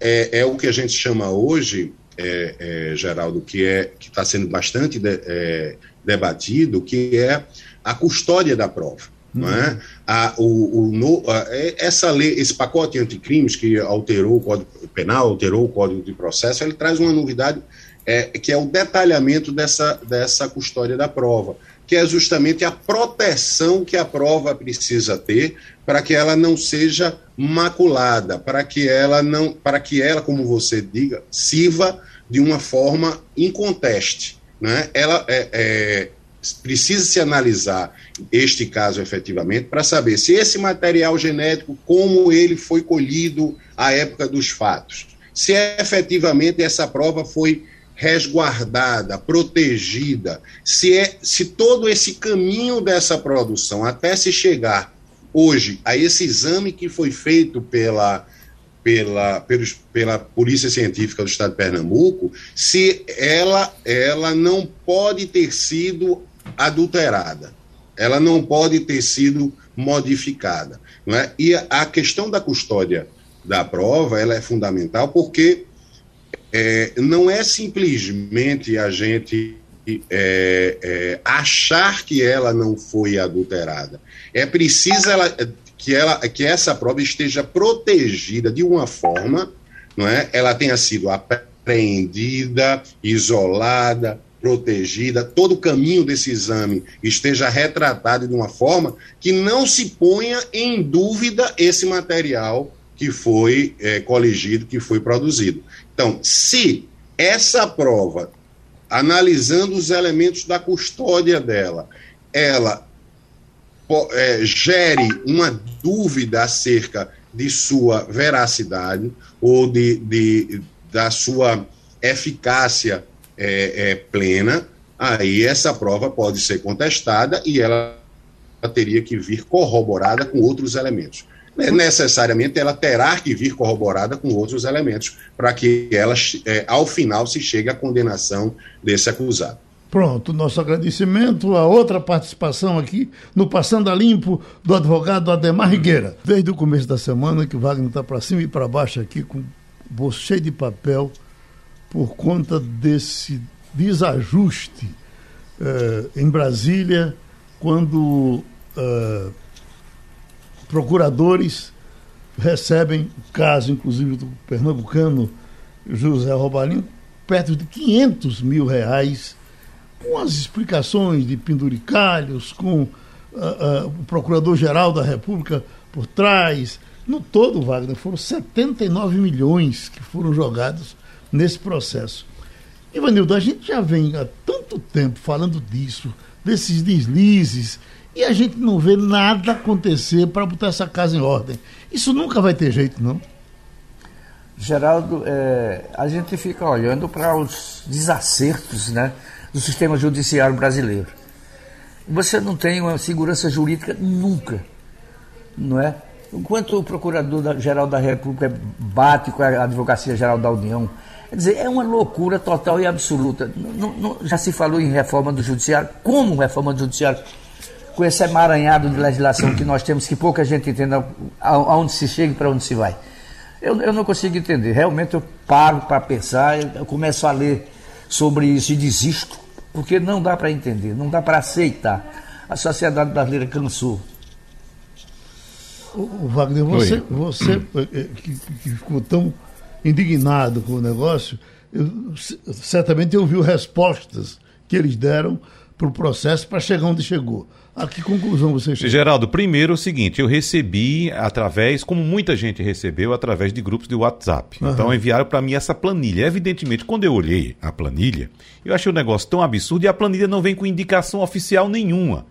é, é o que a gente chama hoje, é, é, Geraldo, que é que está sendo bastante de, é, debatido, que é a custódia da prova. É? Uhum. a, o, o, no, a, é, essa lei, esse pacote anticrimes que alterou o Código Penal, alterou o Código de Processo, ele traz uma novidade é, que é o detalhamento dessa, dessa custódia da prova, que é justamente a proteção que a prova precisa ter para que ela não seja maculada, para que ela não, para que ela, como você diga, sirva de uma forma inconteste. Né? Ela é, é precisa se analisar este caso efetivamente para saber se esse material genético, como ele foi colhido à época dos fatos, se efetivamente essa prova foi resguardada, protegida, se, é, se todo esse caminho dessa produção até se chegar hoje a esse exame que foi feito pela, pela, pelos, pela Polícia Científica do Estado de Pernambuco, se ela, ela não pode ter sido adulterada, ela não pode ter sido modificada. Não é? E a questão da custódia da prova ela é fundamental porque é, não é simplesmente a gente é, é, achar que ela não foi adulterada. É preciso ela, que, ela, que essa prova esteja protegida de uma forma, não é? Ela tenha sido apreendida, isolada, protegida, todo o caminho desse exame esteja retratado de uma forma que não se ponha em dúvida esse material que foi é, coligido, que foi produzido. Então, se essa prova, analisando os elementos da custódia dela, ela é, gere uma dúvida acerca de sua veracidade ou de, de da sua eficácia é, é, plena, aí essa prova pode ser contestada e ela teria que vir corroborada com outros elementos. Né, necessariamente ela terá que vir corroborada com outros elementos para que ela, é, ao final, se chegue à condenação desse acusado. Pronto, nosso agradecimento. A outra participação aqui no Passando a Limpo do advogado Ademar Rigueira. Desde o começo da semana que o Wagner está para cima e para baixo aqui com bolso cheio de papel por conta desse desajuste eh, em Brasília, quando eh, procuradores recebem, caso inclusive do pernambucano José Robalinho, perto de 500 mil reais, com as explicações de penduricalhos, com uh, uh, o Procurador-Geral da República por trás. No todo, Wagner, foram 79 milhões que foram jogados nesse processo. Ivanildo, a gente já vem há tanto tempo falando disso, desses deslizes, e a gente não vê nada acontecer para botar essa casa em ordem. Isso nunca vai ter jeito, não? Geraldo, é, a gente fica olhando para os desacertos né, do sistema judiciário brasileiro. Você não tem uma segurança jurídica nunca, não é? Enquanto o Procurador-Geral da República bate com a Advocacia Geral da União, quer dizer, é uma loucura total e absoluta. Não, não, já se falou em reforma do Judiciário, como reforma do Judiciário? com esse emaranhado de legislação que nós temos, que pouca gente entende aonde se chega e para onde se vai. Eu, eu não consigo entender. Realmente eu paro para pensar, eu começo a ler sobre isso e desisto, porque não dá para entender, não dá para aceitar. A sociedade brasileira cansou. O Wagner, você, você eh, eh, que, que, ficou tão indignado com o negócio, eu, certamente ouviu respostas que eles deram para o processo para chegar onde chegou. A que conclusão você chegou? Geraldo, primeiro é o seguinte, eu recebi através, como muita gente recebeu, através de grupos de WhatsApp. Uhum. Então enviaram para mim essa planilha. Evidentemente, quando eu olhei a planilha, eu achei o negócio tão absurdo e a planilha não vem com indicação oficial nenhuma.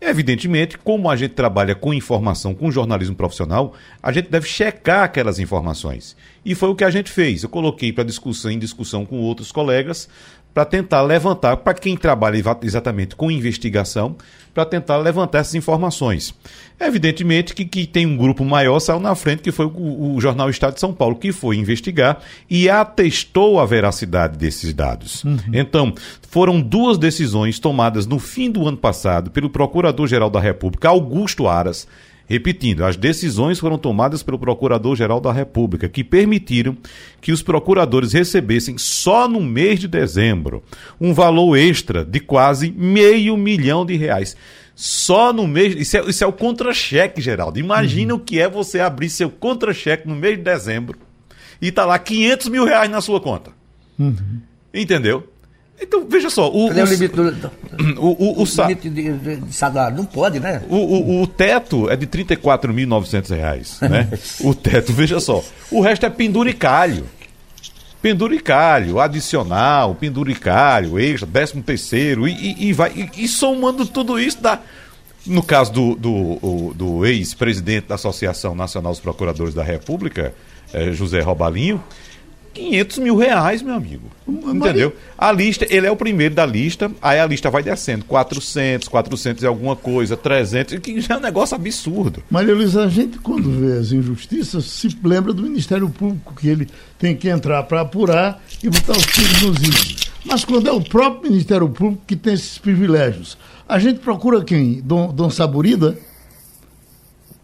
Evidentemente, como a gente trabalha com informação, com jornalismo profissional, a gente deve checar aquelas informações. E foi o que a gente fez. Eu coloquei para discussão em discussão com outros colegas para tentar levantar, para quem trabalha exatamente com investigação, para tentar levantar essas informações. Evidentemente que, que tem um grupo maior saiu na frente, que foi o, o, jornal Estado de São Paulo, que foi investigar e atestou a veracidade desses dados. Uhum. Então, foram duas decisões tomadas no fim do ano passado pelo Procurador-Geral da República, Augusto Aras, Repetindo, as decisões foram tomadas pelo Procurador-Geral da República, que permitiram que os procuradores recebessem só no mês de dezembro um valor extra de quase meio milhão de reais. Só no mês. Isso é, isso é o contra-cheque, Geraldo. Imagina uhum. o que é você abrir seu contra-cheque no mês de dezembro e tá lá 500 mil reais na sua conta. Uhum. Entendeu? Então, veja só. O, Cadê o, o limite do, o, o, o, o limite de, de, de, salário? Não pode, né? O, o, o teto é de R$ 34.900, né? o teto, veja só. O resto é penduricalho. Penduricalho, adicional, penduricalho, extra, décimo terceiro, e, e, e vai. E, e, somando tudo isso, dá. No caso do, do, do ex-presidente da Associação Nacional dos Procuradores da República, eh, José Robalinho, 500 mil reais, meu amigo. Entendeu? A lista, ele é o primeiro da lista, aí a lista vai descendo. 400, 400 e alguma coisa, 300, que já é um negócio absurdo. Maria Luísa, a gente quando vê as injustiças, se lembra do Ministério Público, que ele tem que entrar para apurar e botar os filhos nos índios. Mas quando é o próprio Ministério Público que tem esses privilégios, a gente procura quem? Dom, Dom Saburida?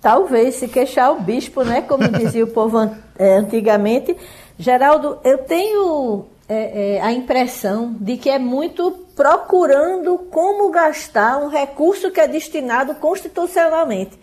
Talvez, se queixar o bispo, né? Como dizia o povo é, antigamente. Geraldo, eu tenho é, é, a impressão de que é muito procurando como gastar um recurso que é destinado constitucionalmente.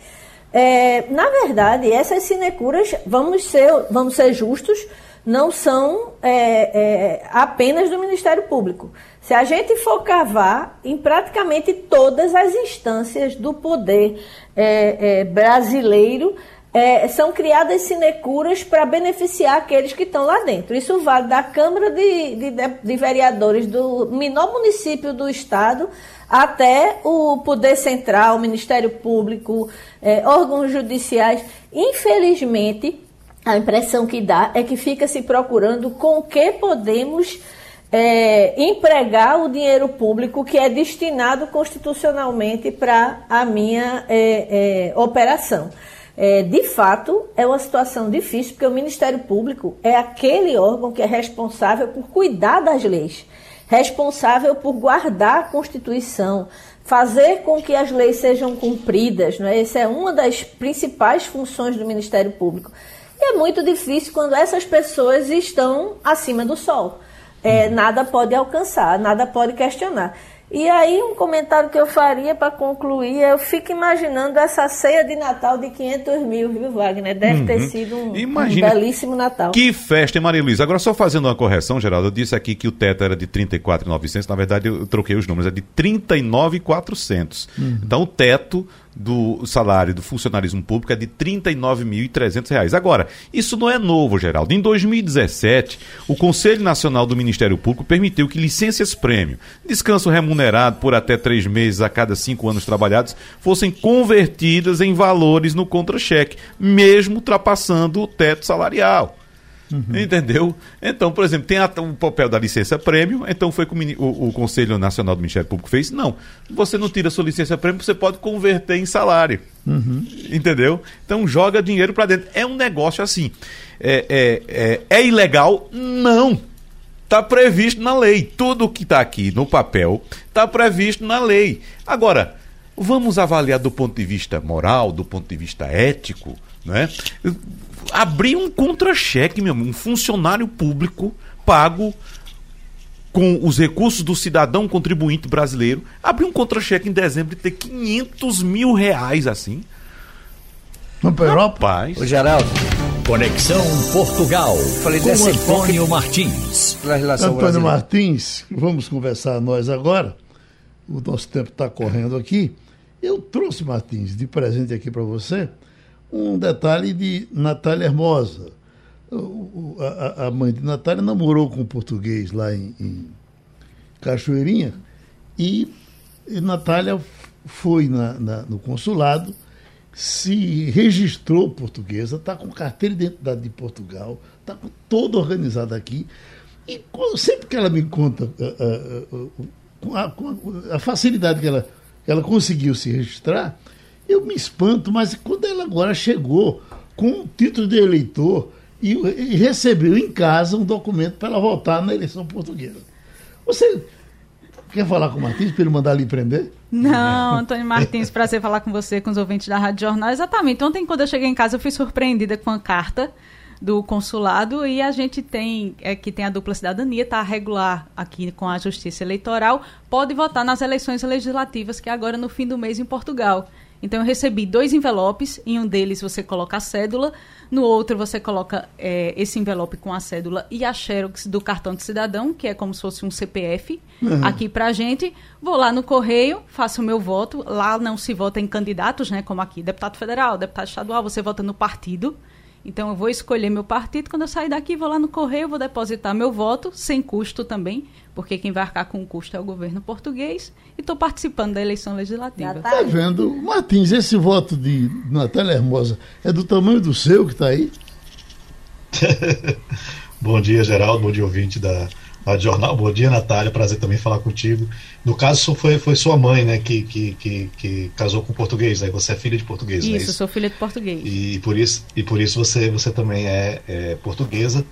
É, na verdade, essas sinecuras, vamos ser, vamos ser justos, não são é, é, apenas do Ministério Público. Se a gente for cavar em praticamente todas as instâncias do poder é, é brasileiro, é, são criadas sinecuras para beneficiar aqueles que estão lá dentro. Isso vale da Câmara de, de, de Vereadores do menor município do Estado até o Poder Central, o Ministério Público, é, órgãos judiciais. Infelizmente, a impressão que dá é que fica se procurando com que podemos é, empregar o dinheiro público que é destinado constitucionalmente para a minha é, é, operação. É, de fato, é uma situação difícil, porque o Ministério Público é aquele órgão que é responsável por cuidar das leis, responsável por guardar a Constituição, fazer com que as leis sejam cumpridas. Né? Essa é uma das principais funções do Ministério Público. E é muito difícil quando essas pessoas estão acima do sol. É, nada pode alcançar, nada pode questionar. E aí, um comentário que eu faria para concluir, eu fico imaginando essa ceia de Natal de 500 mil, viu, Wagner? Deve uhum. ter sido um, um, belíssimo Natal. Que festa, hein, Maria Luísa? Agora, só fazendo uma correção, Geraldo, eu disse aqui que o teto era de 34,900, na verdade eu troquei os números, é de 39,400. Uhum. Então, o teto do salário do funcionalismo público é de R$ 39.300. Agora, isso não é novo, Geraldo. Em 2017, o Conselho Nacional do Ministério Público permitiu que licenças prêmio, descanso remunerado por até três meses a cada cinco anos trabalhados, fossem convertidas em valores no contra-cheque, mesmo ultrapassando o teto salarial. Uhum. Entendeu? Então, por exemplo, tem a, o papel da licença prêmio, então foi que o, o, o, Conselho Nacional do Ministério Público fez. Não, você não tira sua licença prêmio, você pode converter em salário. Uhum. Entendeu? Então joga dinheiro para dentro. É um negócio assim. É, é, é, é ilegal? Não. Está previsto na lei. Tudo que está aqui no papel está previsto na lei. Agora, vamos avaliar do ponto de vista moral, do ponto de vista ético, né? Abrir um contra-cheque, meu um funcionário público pago com os recursos do cidadão contribuinte brasileiro, abrir um contra-cheque em dezembro e ter 500 mil reais assim. Vamos para Europa? Rapaz. Ô, Geraldo. Conexão Portugal. Falei com Antônio Martins. Antônio Martins, vamos conversar nós agora. O nosso tempo está correndo aqui. Eu trouxe, Martins, de presente aqui para você, um detalhe de Natália Hermosa. A, a, mãe de Natália namorou com um português lá em, Cachoeirinha e, Natália foi na, na, no consulado, se registrou portuguesa, está com carteira de identidade de Portugal, está toda organizada aqui. E sempre que ela me conta a, a, a facilidade que ela, que ela conseguiu se registrar, eu me espanto, mas quando ela agora chegou com o título de eleitor e, recebeu em casa um documento para ela votar na eleição portuguesa. Você quer falar com o Martins para ele mandar ali prender? Não, Antônio Martins, prazer falar com você, com os ouvintes da Rádio Jornal. Exatamente. Ontem, quando eu cheguei em casa, eu fui surpreendida com a carta do consulado e a gente tem, é, que tem a dupla cidadania, está regular aqui com a Justiça Eleitoral, pode votar nas eleições legislativas, que é agora no fim do mês em Portugal. Então eu recebi dois envelopes, em um deles você coloca a cédula, no outro você coloca é, esse envelope com a cédula e a xerox do cartão de cidadão, que é como se fosse um CPF, uhum. aqui pra gente. Vou lá no correio, faço o meu voto. Lá não se vota em candidatos, né? Como aqui, deputado federal, deputado estadual, você vota no partido. Então eu vou escolher meu partido, quando eu sair daqui, vou lá no correio, vou depositar meu voto, sem custo também, porque quem vai arcar com o custo é o governo português, e estou participando da eleição legislativa. Está tá vendo? Martins, esse voto de Natália Hermosa é do tamanho do seu que está aí? Bom dia, Geraldo. Bom dia, ouvinte da Rádio Jornal. Bom dia, Natália. Prazer também falar contigo. No caso, foi, foi sua mãe, né, que, que, que, que casou com português, né? Você é filha de português, isso, né? Isso, sou filha de português. E por isso, e por isso você, você também é, é portuguesa.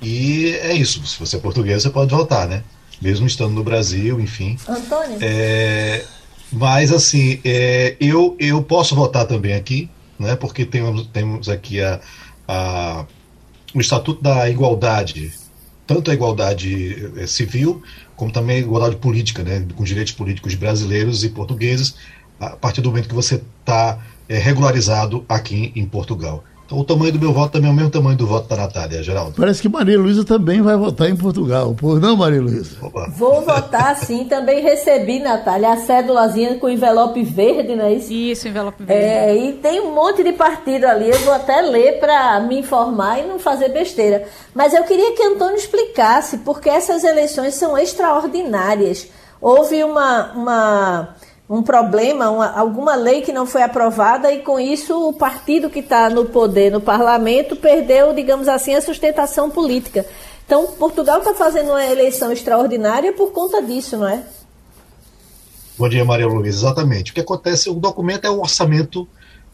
E é isso. Se você é portuguesa, você pode voltar, né? Mesmo estando no Brasil, enfim. Antônio? É, mas, assim, é, eu, eu posso votar também aqui, né? Porque temos, temos aqui a, a o Estatuto da Igualdade, tanto a igualdade eh, civil, como também a igualdade política, né, com direitos políticos brasileiros e portugueses, a partir do momento que você está é, regularizado aqui em Portugal. Então, o tamanho do meu voto também é o mesmo tamanho do voto da Natália, Geraldo. Parece que Maria Luísa também vai votar em Portugal. Por não, Maria Luísa? Vou votar sim. Também recebi, Natália, a cédulazinha com envelope verde, não é isso? Isso, envelope verde. É, e tem um monte de partido ali. Eu vou até ler para me informar e não fazer besteira. Mas eu queria que Antônio explicasse, porque essas eleições são extraordinárias. Houve uma. uma um problema, uma, alguma lei que não foi aprovada e com isso o partido que está no poder no parlamento perdeu, digamos assim, a sustentação política. Então, Portugal está fazendo uma eleição extraordinária por conta disso, não é? Bom dia, Maria Luiz. Exatamente. O que acontece, o documento é o orçamento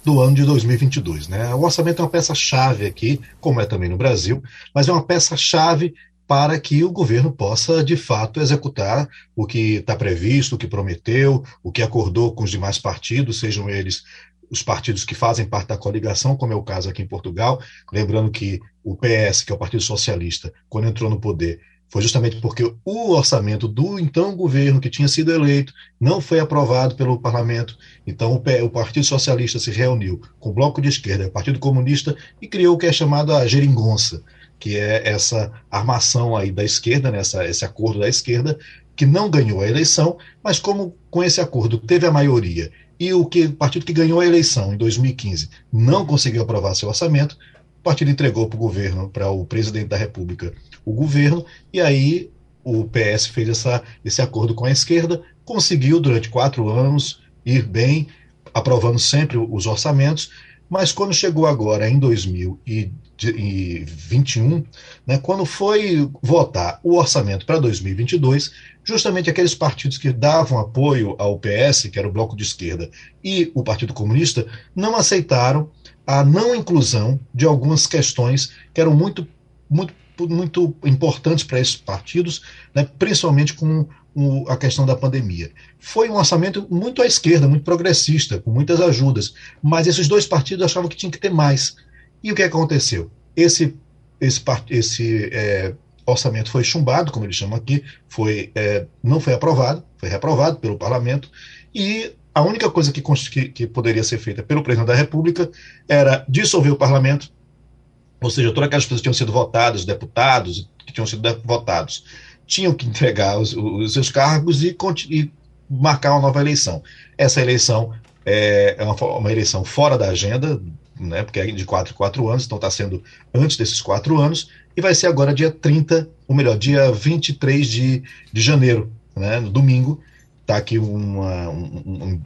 do ano de 2022. Né? O orçamento é uma peça-chave aqui, como é também no Brasil, mas é uma peça-chave para que o governo possa, de fato, executar o que está previsto, o que prometeu, o que acordou com os demais partidos, sejam eles os partidos que fazem parte da coligação, como é o caso aqui em Portugal. Lembrando que o PS, que é o Partido Socialista, quando entrou no poder, foi justamente porque o orçamento do então governo que tinha sido eleito não foi aprovado pelo parlamento. Então o, Partido Socialista se reuniu com o Bloco de Esquerda o Partido Comunista e criou o que é chamado a geringonça, que é essa armação aí da esquerda, né, esse acordo da esquerda, que não ganhou a eleição, mas como com esse acordo teve a maioria e o, que, o partido que ganhou a eleição em 2015 não conseguiu aprovar seu orçamento, o partido entregou para o governo, para o presidente da República, o governo, e aí o PS fez essa, esse acordo com a esquerda, conseguiu durante quatro anos ir bem, aprovando sempre os orçamentos, mas quando chegou agora em 2021, né, quando foi votar o orçamento para 2022, justamente aqueles partidos que davam apoio ao PS, que era o Bloco de Esquerda, e o Partido Comunista, não aceitaram a não inclusão de algumas questões que eram muito, muito, muito importantes para esses partidos, né, principalmente com a questão da pandemia. Foi um orçamento muito à esquerda, muito progressista, com muitas ajudas, mas esses dois partidos achavam que tinha que ter mais. E o que aconteceu? Esse, esse, esse é, orçamento foi chumbado, como eles chamam aqui, foi, é, não foi aprovado, foi reprovado pelo parlamento, e a única coisa que, que, que poderia ser feita pelo presidente da República era dissolver o parlamento, ou seja, todas aquelas pessoas que tinham sido votadas, deputados que tinham sido votados, tinham que entregar os, os seus cargos e, e, marcar uma nova eleição. Essa eleição é, é uma, uma, eleição fora da agenda, né, porque é de quatro quatro anos, então está sendo antes desses quatro anos, e vai ser agora dia 30, ou melhor, dia 23 de, de janeiro, né, no domingo. Está aqui uma, um, um,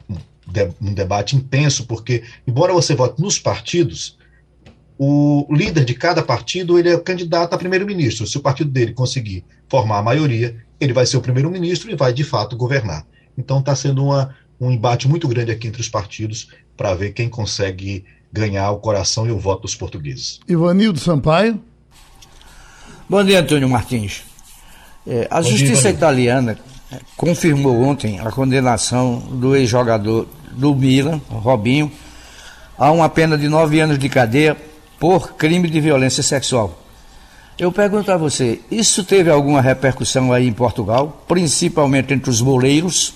um debate intenso, porque, embora você vote nos partidos, o líder de cada partido ele é candidato a primeiro-ministro. Se o partido dele conseguir formar a maioria, ele vai ser o primeiro-ministro e vai de fato governar. Então está sendo uma, um embate muito grande aqui entre os partidos para ver quem consegue ganhar o coração e o voto dos portugueses. Ivanildo Sampaio. Bom dia, Antônio Martins. É, a Bom justiça dia, italiana é, confirmou ontem a condenação do ex-jogador do Milan, Robinho, a uma pena de nove anos de cadeia por crime de violência sexual. Eu pergunto a você, isso teve alguma repercussão aí em Portugal, principalmente entre os boleiros?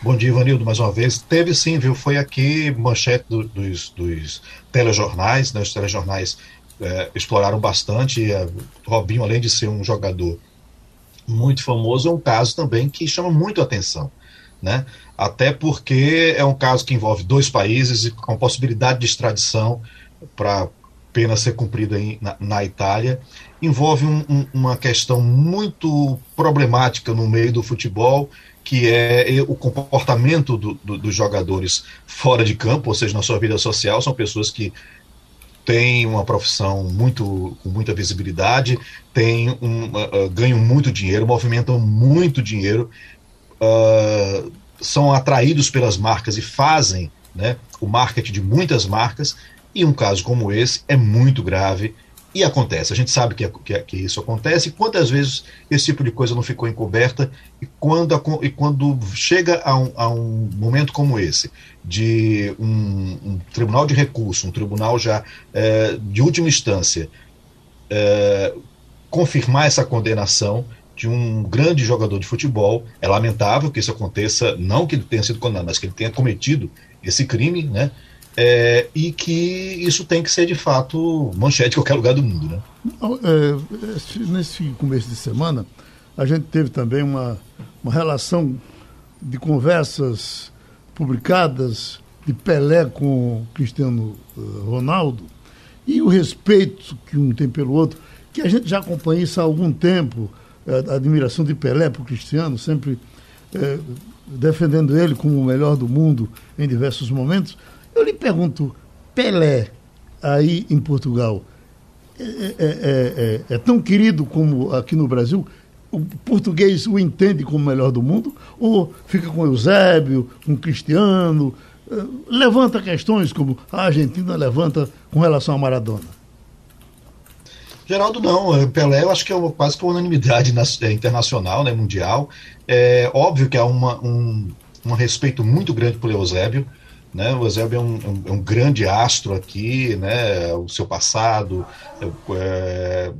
Bom dia, Ivanildo, mais uma vez. Teve sim, viu? Foi aqui manchete do, dos, dos telejornais, né? Os telejornais é, exploraram bastante. É, Robinho, além de ser um jogador muito famoso, é um caso também que chama muito atenção, né? Até porque é um caso que envolve dois países e com possibilidade de extradição para pena ser cumprida em, na, na, Itália. Envolve um, um, uma questão muito problemática no meio do futebol, que é o comportamento do, do, dos jogadores fora de campo, ou seja, na sua vida social, são pessoas que tem uma profissão muito com muita visibilidade, tem um uh, uh, ganham muito dinheiro, movimentam muito dinheiro, uh, são atraídos pelas marcas e fazem né, o marketing de muitas marcas. E um caso como esse é muito grave e acontece. A gente sabe que, que, que, isso acontece. Quantas vezes esse tipo de coisa não ficou encoberta? E quando, a, e quando chega a um, a um, momento como esse, de um, um, tribunal de recurso, um tribunal já é, de última instância, é, confirmar essa condenação de um grande jogador de futebol, é lamentável que isso aconteça, não que ele tenha sido condenado, mas que ele tenha cometido esse crime, né? É, e que isso tem que ser de fato manchete em qualquer lugar do mundo. Né? É, nesse começo de semana, a gente teve também uma, uma relação de conversas publicadas de Pelé com Cristiano eh, Ronaldo e o respeito que um tem pelo outro, que a gente já acompanha isso há algum tempo, a admiração de Pelé o Cristiano, sempre é, defendendo ele como o melhor do mundo em diversos momentos. Eu lhe pergunto, Pelé, aí em Portugal, é, é, é, é, tão querido como aqui no Brasil? O português o entende como o melhor do mundo? Ou fica com Eusébio, com Cristiano? Levanta questões como a Argentina levanta com relação a Maradona? Geraldo, não. Pelé, eu acho que é quase que uma unanimidade internacional, né, mundial. É óbvio que há uma, um, um respeito muito grande por Eusébio. Né? O Eusébio é um, um, é um, grande astro aqui, né? o seu passado. É, é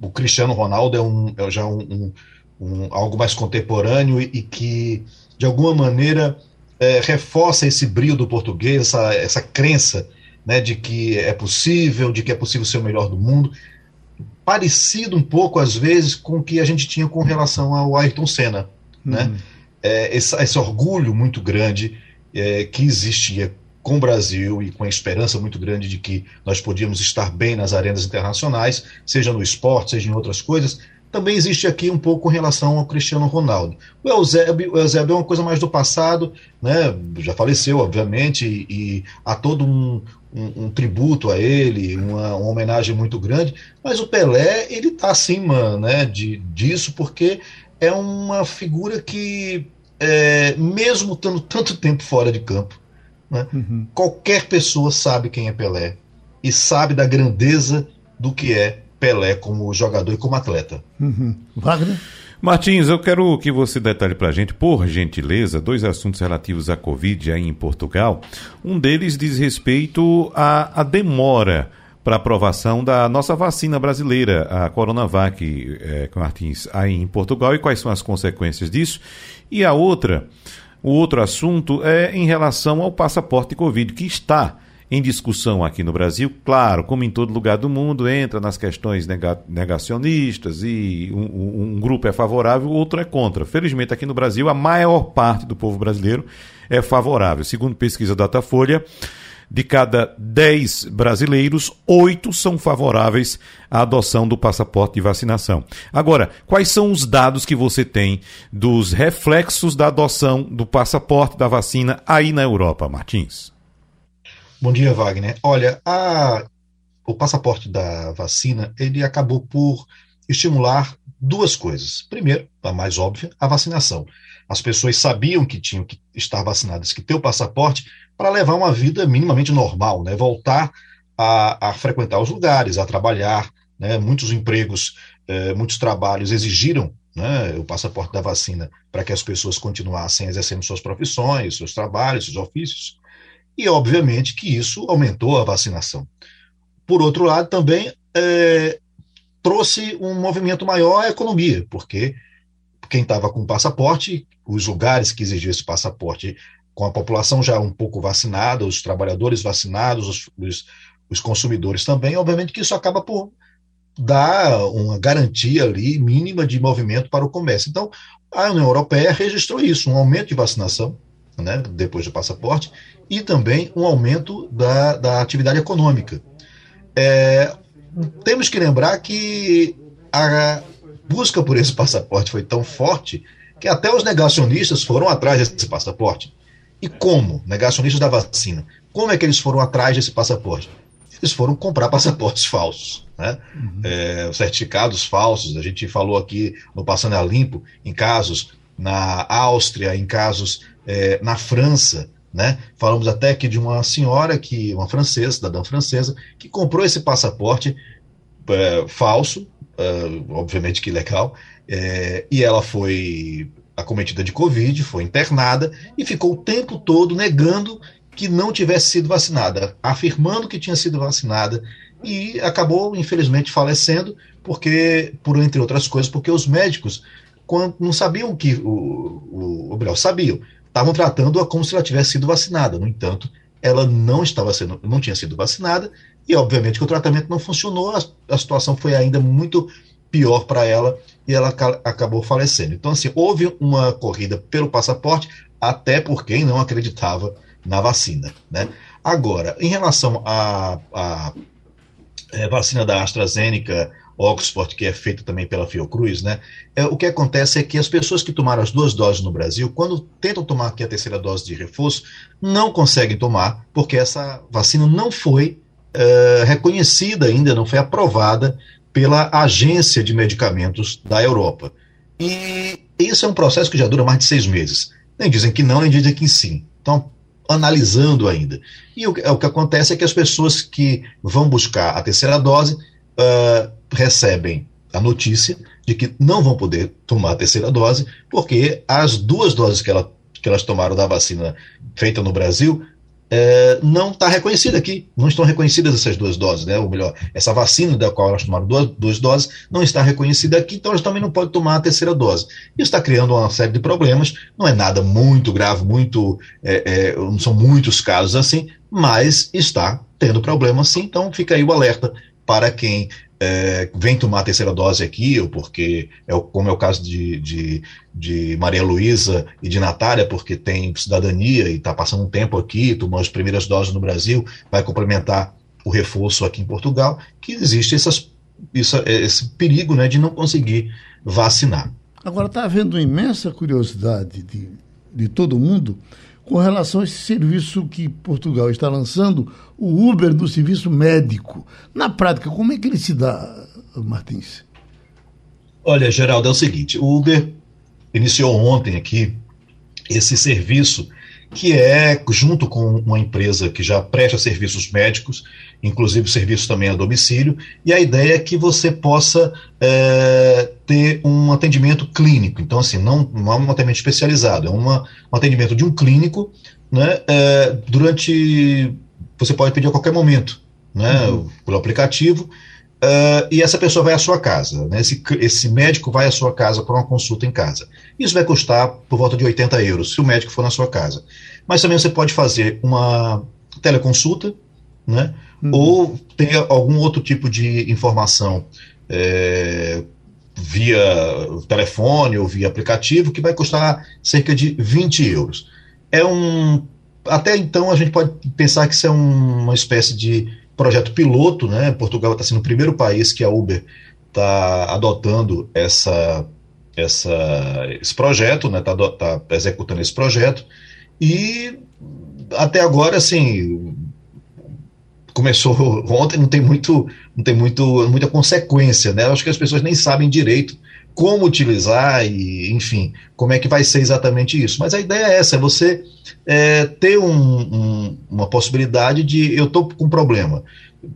o Cristiano Ronaldo é, um, é já um, algo mais contemporâneo e, e, que, de alguma maneira, é, reforça esse brilho do português, essa, essa crença né, de que é possível, de que é possível ser o melhor do mundo. Parecido um pouco, às vezes, com o que a gente tinha com relação ao Ayrton Senna. Né? Uhum. É, esse, esse orgulho muito grande é, que existia com o Brasil e com a esperança muito grande de que nós podíamos estar bem nas arenas internacionais, seja no esporte, seja em outras coisas, também existe aqui um pouco com relação ao Cristiano Ronaldo. O Eusébio, o Eusébio é uma coisa mais do passado, né? já faleceu, obviamente, e, e há todo um, um, um, tributo a ele, uma, uma, homenagem muito grande, mas o Pelé, ele está acima né, de, disso, porque é uma figura que é, mesmo estando tanto tempo fora de campo, né, uhum. qualquer pessoa sabe quem é Pelé e sabe da grandeza do que é Pelé como jogador e como atleta. Uhum. Wagner? Martins, eu quero que você detalhe para a gente, por gentileza, dois assuntos relativos à Covid aí em Portugal. Um deles diz respeito à, à demora para aprovação da nossa vacina brasileira, a Coronavac, é, Martins, aí em Portugal, e quais são as consequências disso. E a outra, o outro assunto é em relação ao passaporte Covid, que está em discussão aqui no Brasil. Claro, como em todo lugar do mundo, entra nas questões negacionistas e um, um grupo é favorável, o outro é contra. Felizmente, aqui no Brasil, a maior parte do povo brasileiro é favorável. Segundo pesquisa Datafolha, de cada 10 brasileiros, 8 são favoráveis à adoção do passaporte de vacinação. Agora, quais são os dados que você tem dos reflexos da adoção do passaporte da vacina aí na Europa, Martins? Bom dia, Wagner. Olha, a, o passaporte da vacina, ele acabou por estimular duas coisas. Primeiro, a mais óbvia, a vacinação. As pessoas sabiam que tinham que estar vacinadas, que ter o passaporte para levar uma vida minimamente normal, né? voltar a, a frequentar os lugares, a trabalhar. Né? Muitos empregos, eh, muitos trabalhos exigiram né, o passaporte da vacina para que as pessoas continuassem exercendo suas profissões, seus trabalhos, seus ofícios. E, obviamente, que isso aumentou a vacinação. Por outro lado, também é, trouxe um movimento maior à economia, porque quem estava com passaporte, os lugares que exigiam esse passaporte com a população já um pouco vacinada, os trabalhadores vacinados, os, os, os consumidores também, obviamente que isso acaba por dar uma garantia ali mínima de movimento para o comércio. Então, a União Europeia registrou isso, um aumento de vacinação, né, depois do passaporte, e também um aumento da, da atividade econômica. É, temos que lembrar que a busca por esse passaporte foi tão forte que até os negacionistas foram atrás desse passaporte. E como? Negacionistas da vacina. Como é que eles foram atrás desse passaporte? eles foram comprar passaportes falsos, né? Uhum. É, certificados falsos. A gente falou aqui no Passando a Limpo em casos na Áustria, em casos é, na França, né? Falamos até aqui de uma senhora que, uma francesa, cidadã francesa, que comprou esse passaporte é, falso, é, obviamente que legal, é, e ela foi acometida de Covid, foi internada e ficou o tempo todo negando que não tivesse sido vacinada, afirmando que tinha sido vacinada e acabou, infelizmente, falecendo, porque, por entre outras coisas, porque os médicos quando, não sabiam que o, o, o sabiam, estavam tratando-a como se ela tivesse sido vacinada. No entanto, ela não estava sendo, não tinha sido vacinada e, obviamente, que o tratamento não funcionou. A, a situação foi ainda muito pior para ela e ela acabou falecendo. Então, assim, houve uma corrida pelo passaporte, até por quem não acreditava na vacina, né? Agora, em relação à é, vacina da AstraZeneca, Oxford, que é feita também pela Fiocruz, né? É, o que acontece é que as pessoas que tomaram as duas doses no Brasil, quando tentam tomar aqui a terceira dose de reforço, não conseguem tomar, porque essa vacina não foi é, reconhecida ainda, não foi aprovada pela Agência de Medicamentos da Europa. E isso é um processo que já dura mais de seis meses. Nem dizem que não, nem dizem que sim. Então, analisando ainda. E o, o que acontece é que as pessoas que vão buscar a terceira dose uh, recebem a notícia de que não vão poder tomar a terceira dose, porque as duas doses que, ela, que elas tomaram da vacina feita no Brasil é, não está reconhecida aqui. Não estão reconhecidas essas duas doses, né? Ou melhor, essa vacina da qual elas tomaram duas, duas doses não está reconhecida aqui, então elas também não podem tomar a terceira dose. Isso está criando uma série de problemas. Não é nada muito grave, muito, é, é, não são muitos casos assim, mas está tendo problema sim. Então fica aí o alerta para quem é, vem tomar a terceira dose aqui, ou porque, é, como é o caso de, de, de Maria Luísa e de Natália, porque tem cidadania e está passando um tempo aqui, tomou as primeiras doses no Brasil, vai complementar o reforço aqui em Portugal, que existe essas, isso, esse perigo né, de não conseguir vacinar. Agora, está havendo uma imensa curiosidade de, de todo mundo com relação a esse serviço que Portugal está lançando, o Uber do serviço médico. Na prática, como é que ele se dá, Martins? Olha, Geraldo, é o seguinte: o Uber iniciou ontem aqui esse serviço que é junto com uma empresa que já presta serviços médicos, inclusive serviços também a domicílio, e a ideia é que você possa é, ter um atendimento clínico. Então, assim, não, não é um atendimento especializado, é uma, um atendimento de um clínico, né, é, durante. Você pode pedir a qualquer momento, né, uhum. pelo aplicativo, Uh, e essa pessoa vai à sua casa. Né? Esse, esse médico vai à sua casa para uma consulta em casa. Isso vai custar por volta de 80 euros, se o médico for na sua casa. Mas também você pode fazer uma teleconsulta, né? Uhum. ou ter algum outro tipo de informação é, via telefone ou via aplicativo, que vai custar cerca de 20 euros. É um. Até então a gente pode pensar que isso é um, uma espécie de projeto piloto, né? Portugal está sendo o primeiro país que a Uber está adotando essa, essa, esse projeto, né? Está tá executando esse projeto e até agora, assim, começou ontem, não tem muito, não tem muito, muita consequência, né? Acho que as pessoas nem sabem direito como utilizar e, enfim, como é que vai ser exatamente isso. Mas a ideia é essa, é você é, ter um, um, uma possibilidade de eu estou com um problema,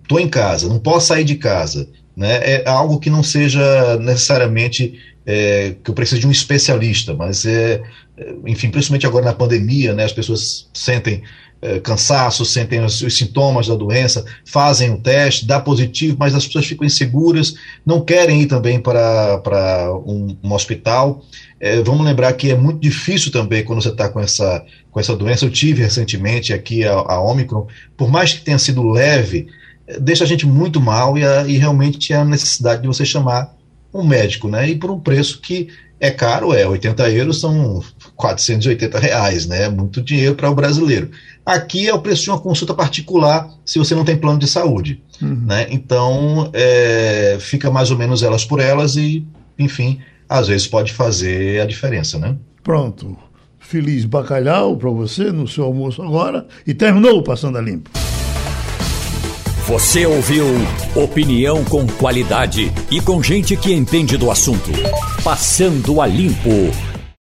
estou em casa, não posso sair de casa, né? É algo que não seja necessariamente é, que eu preciso de um especialista, mas é, enfim, principalmente agora na pandemia, né? As pessoas sentem é, cansaço, sentem os, os, sintomas da doença, fazem o teste, dá positivo, mas as pessoas ficam inseguras, não querem ir também para, para um, um hospital. É, vamos lembrar que é muito difícil também quando você está com essa, com essa doença. Eu tive recentemente aqui a, a Omicron, por mais que tenha sido leve, é, deixa a gente muito mal e, a, e realmente a necessidade de você chamar um médico, né? E por um preço que é caro, é 80 euros são 480 reais, né? É muito dinheiro para o brasileiro. Aqui é o preço de uma consulta particular se você não tem plano de saúde. Uhum. Né? Então, é, fica mais ou menos elas por elas e, enfim, às vezes pode fazer a diferença. Né? Pronto. Feliz bacalhau para você no seu almoço agora. E terminou o Passando a Limpo. Você ouviu opinião com qualidade e com gente que entende do assunto. Passando a limpo.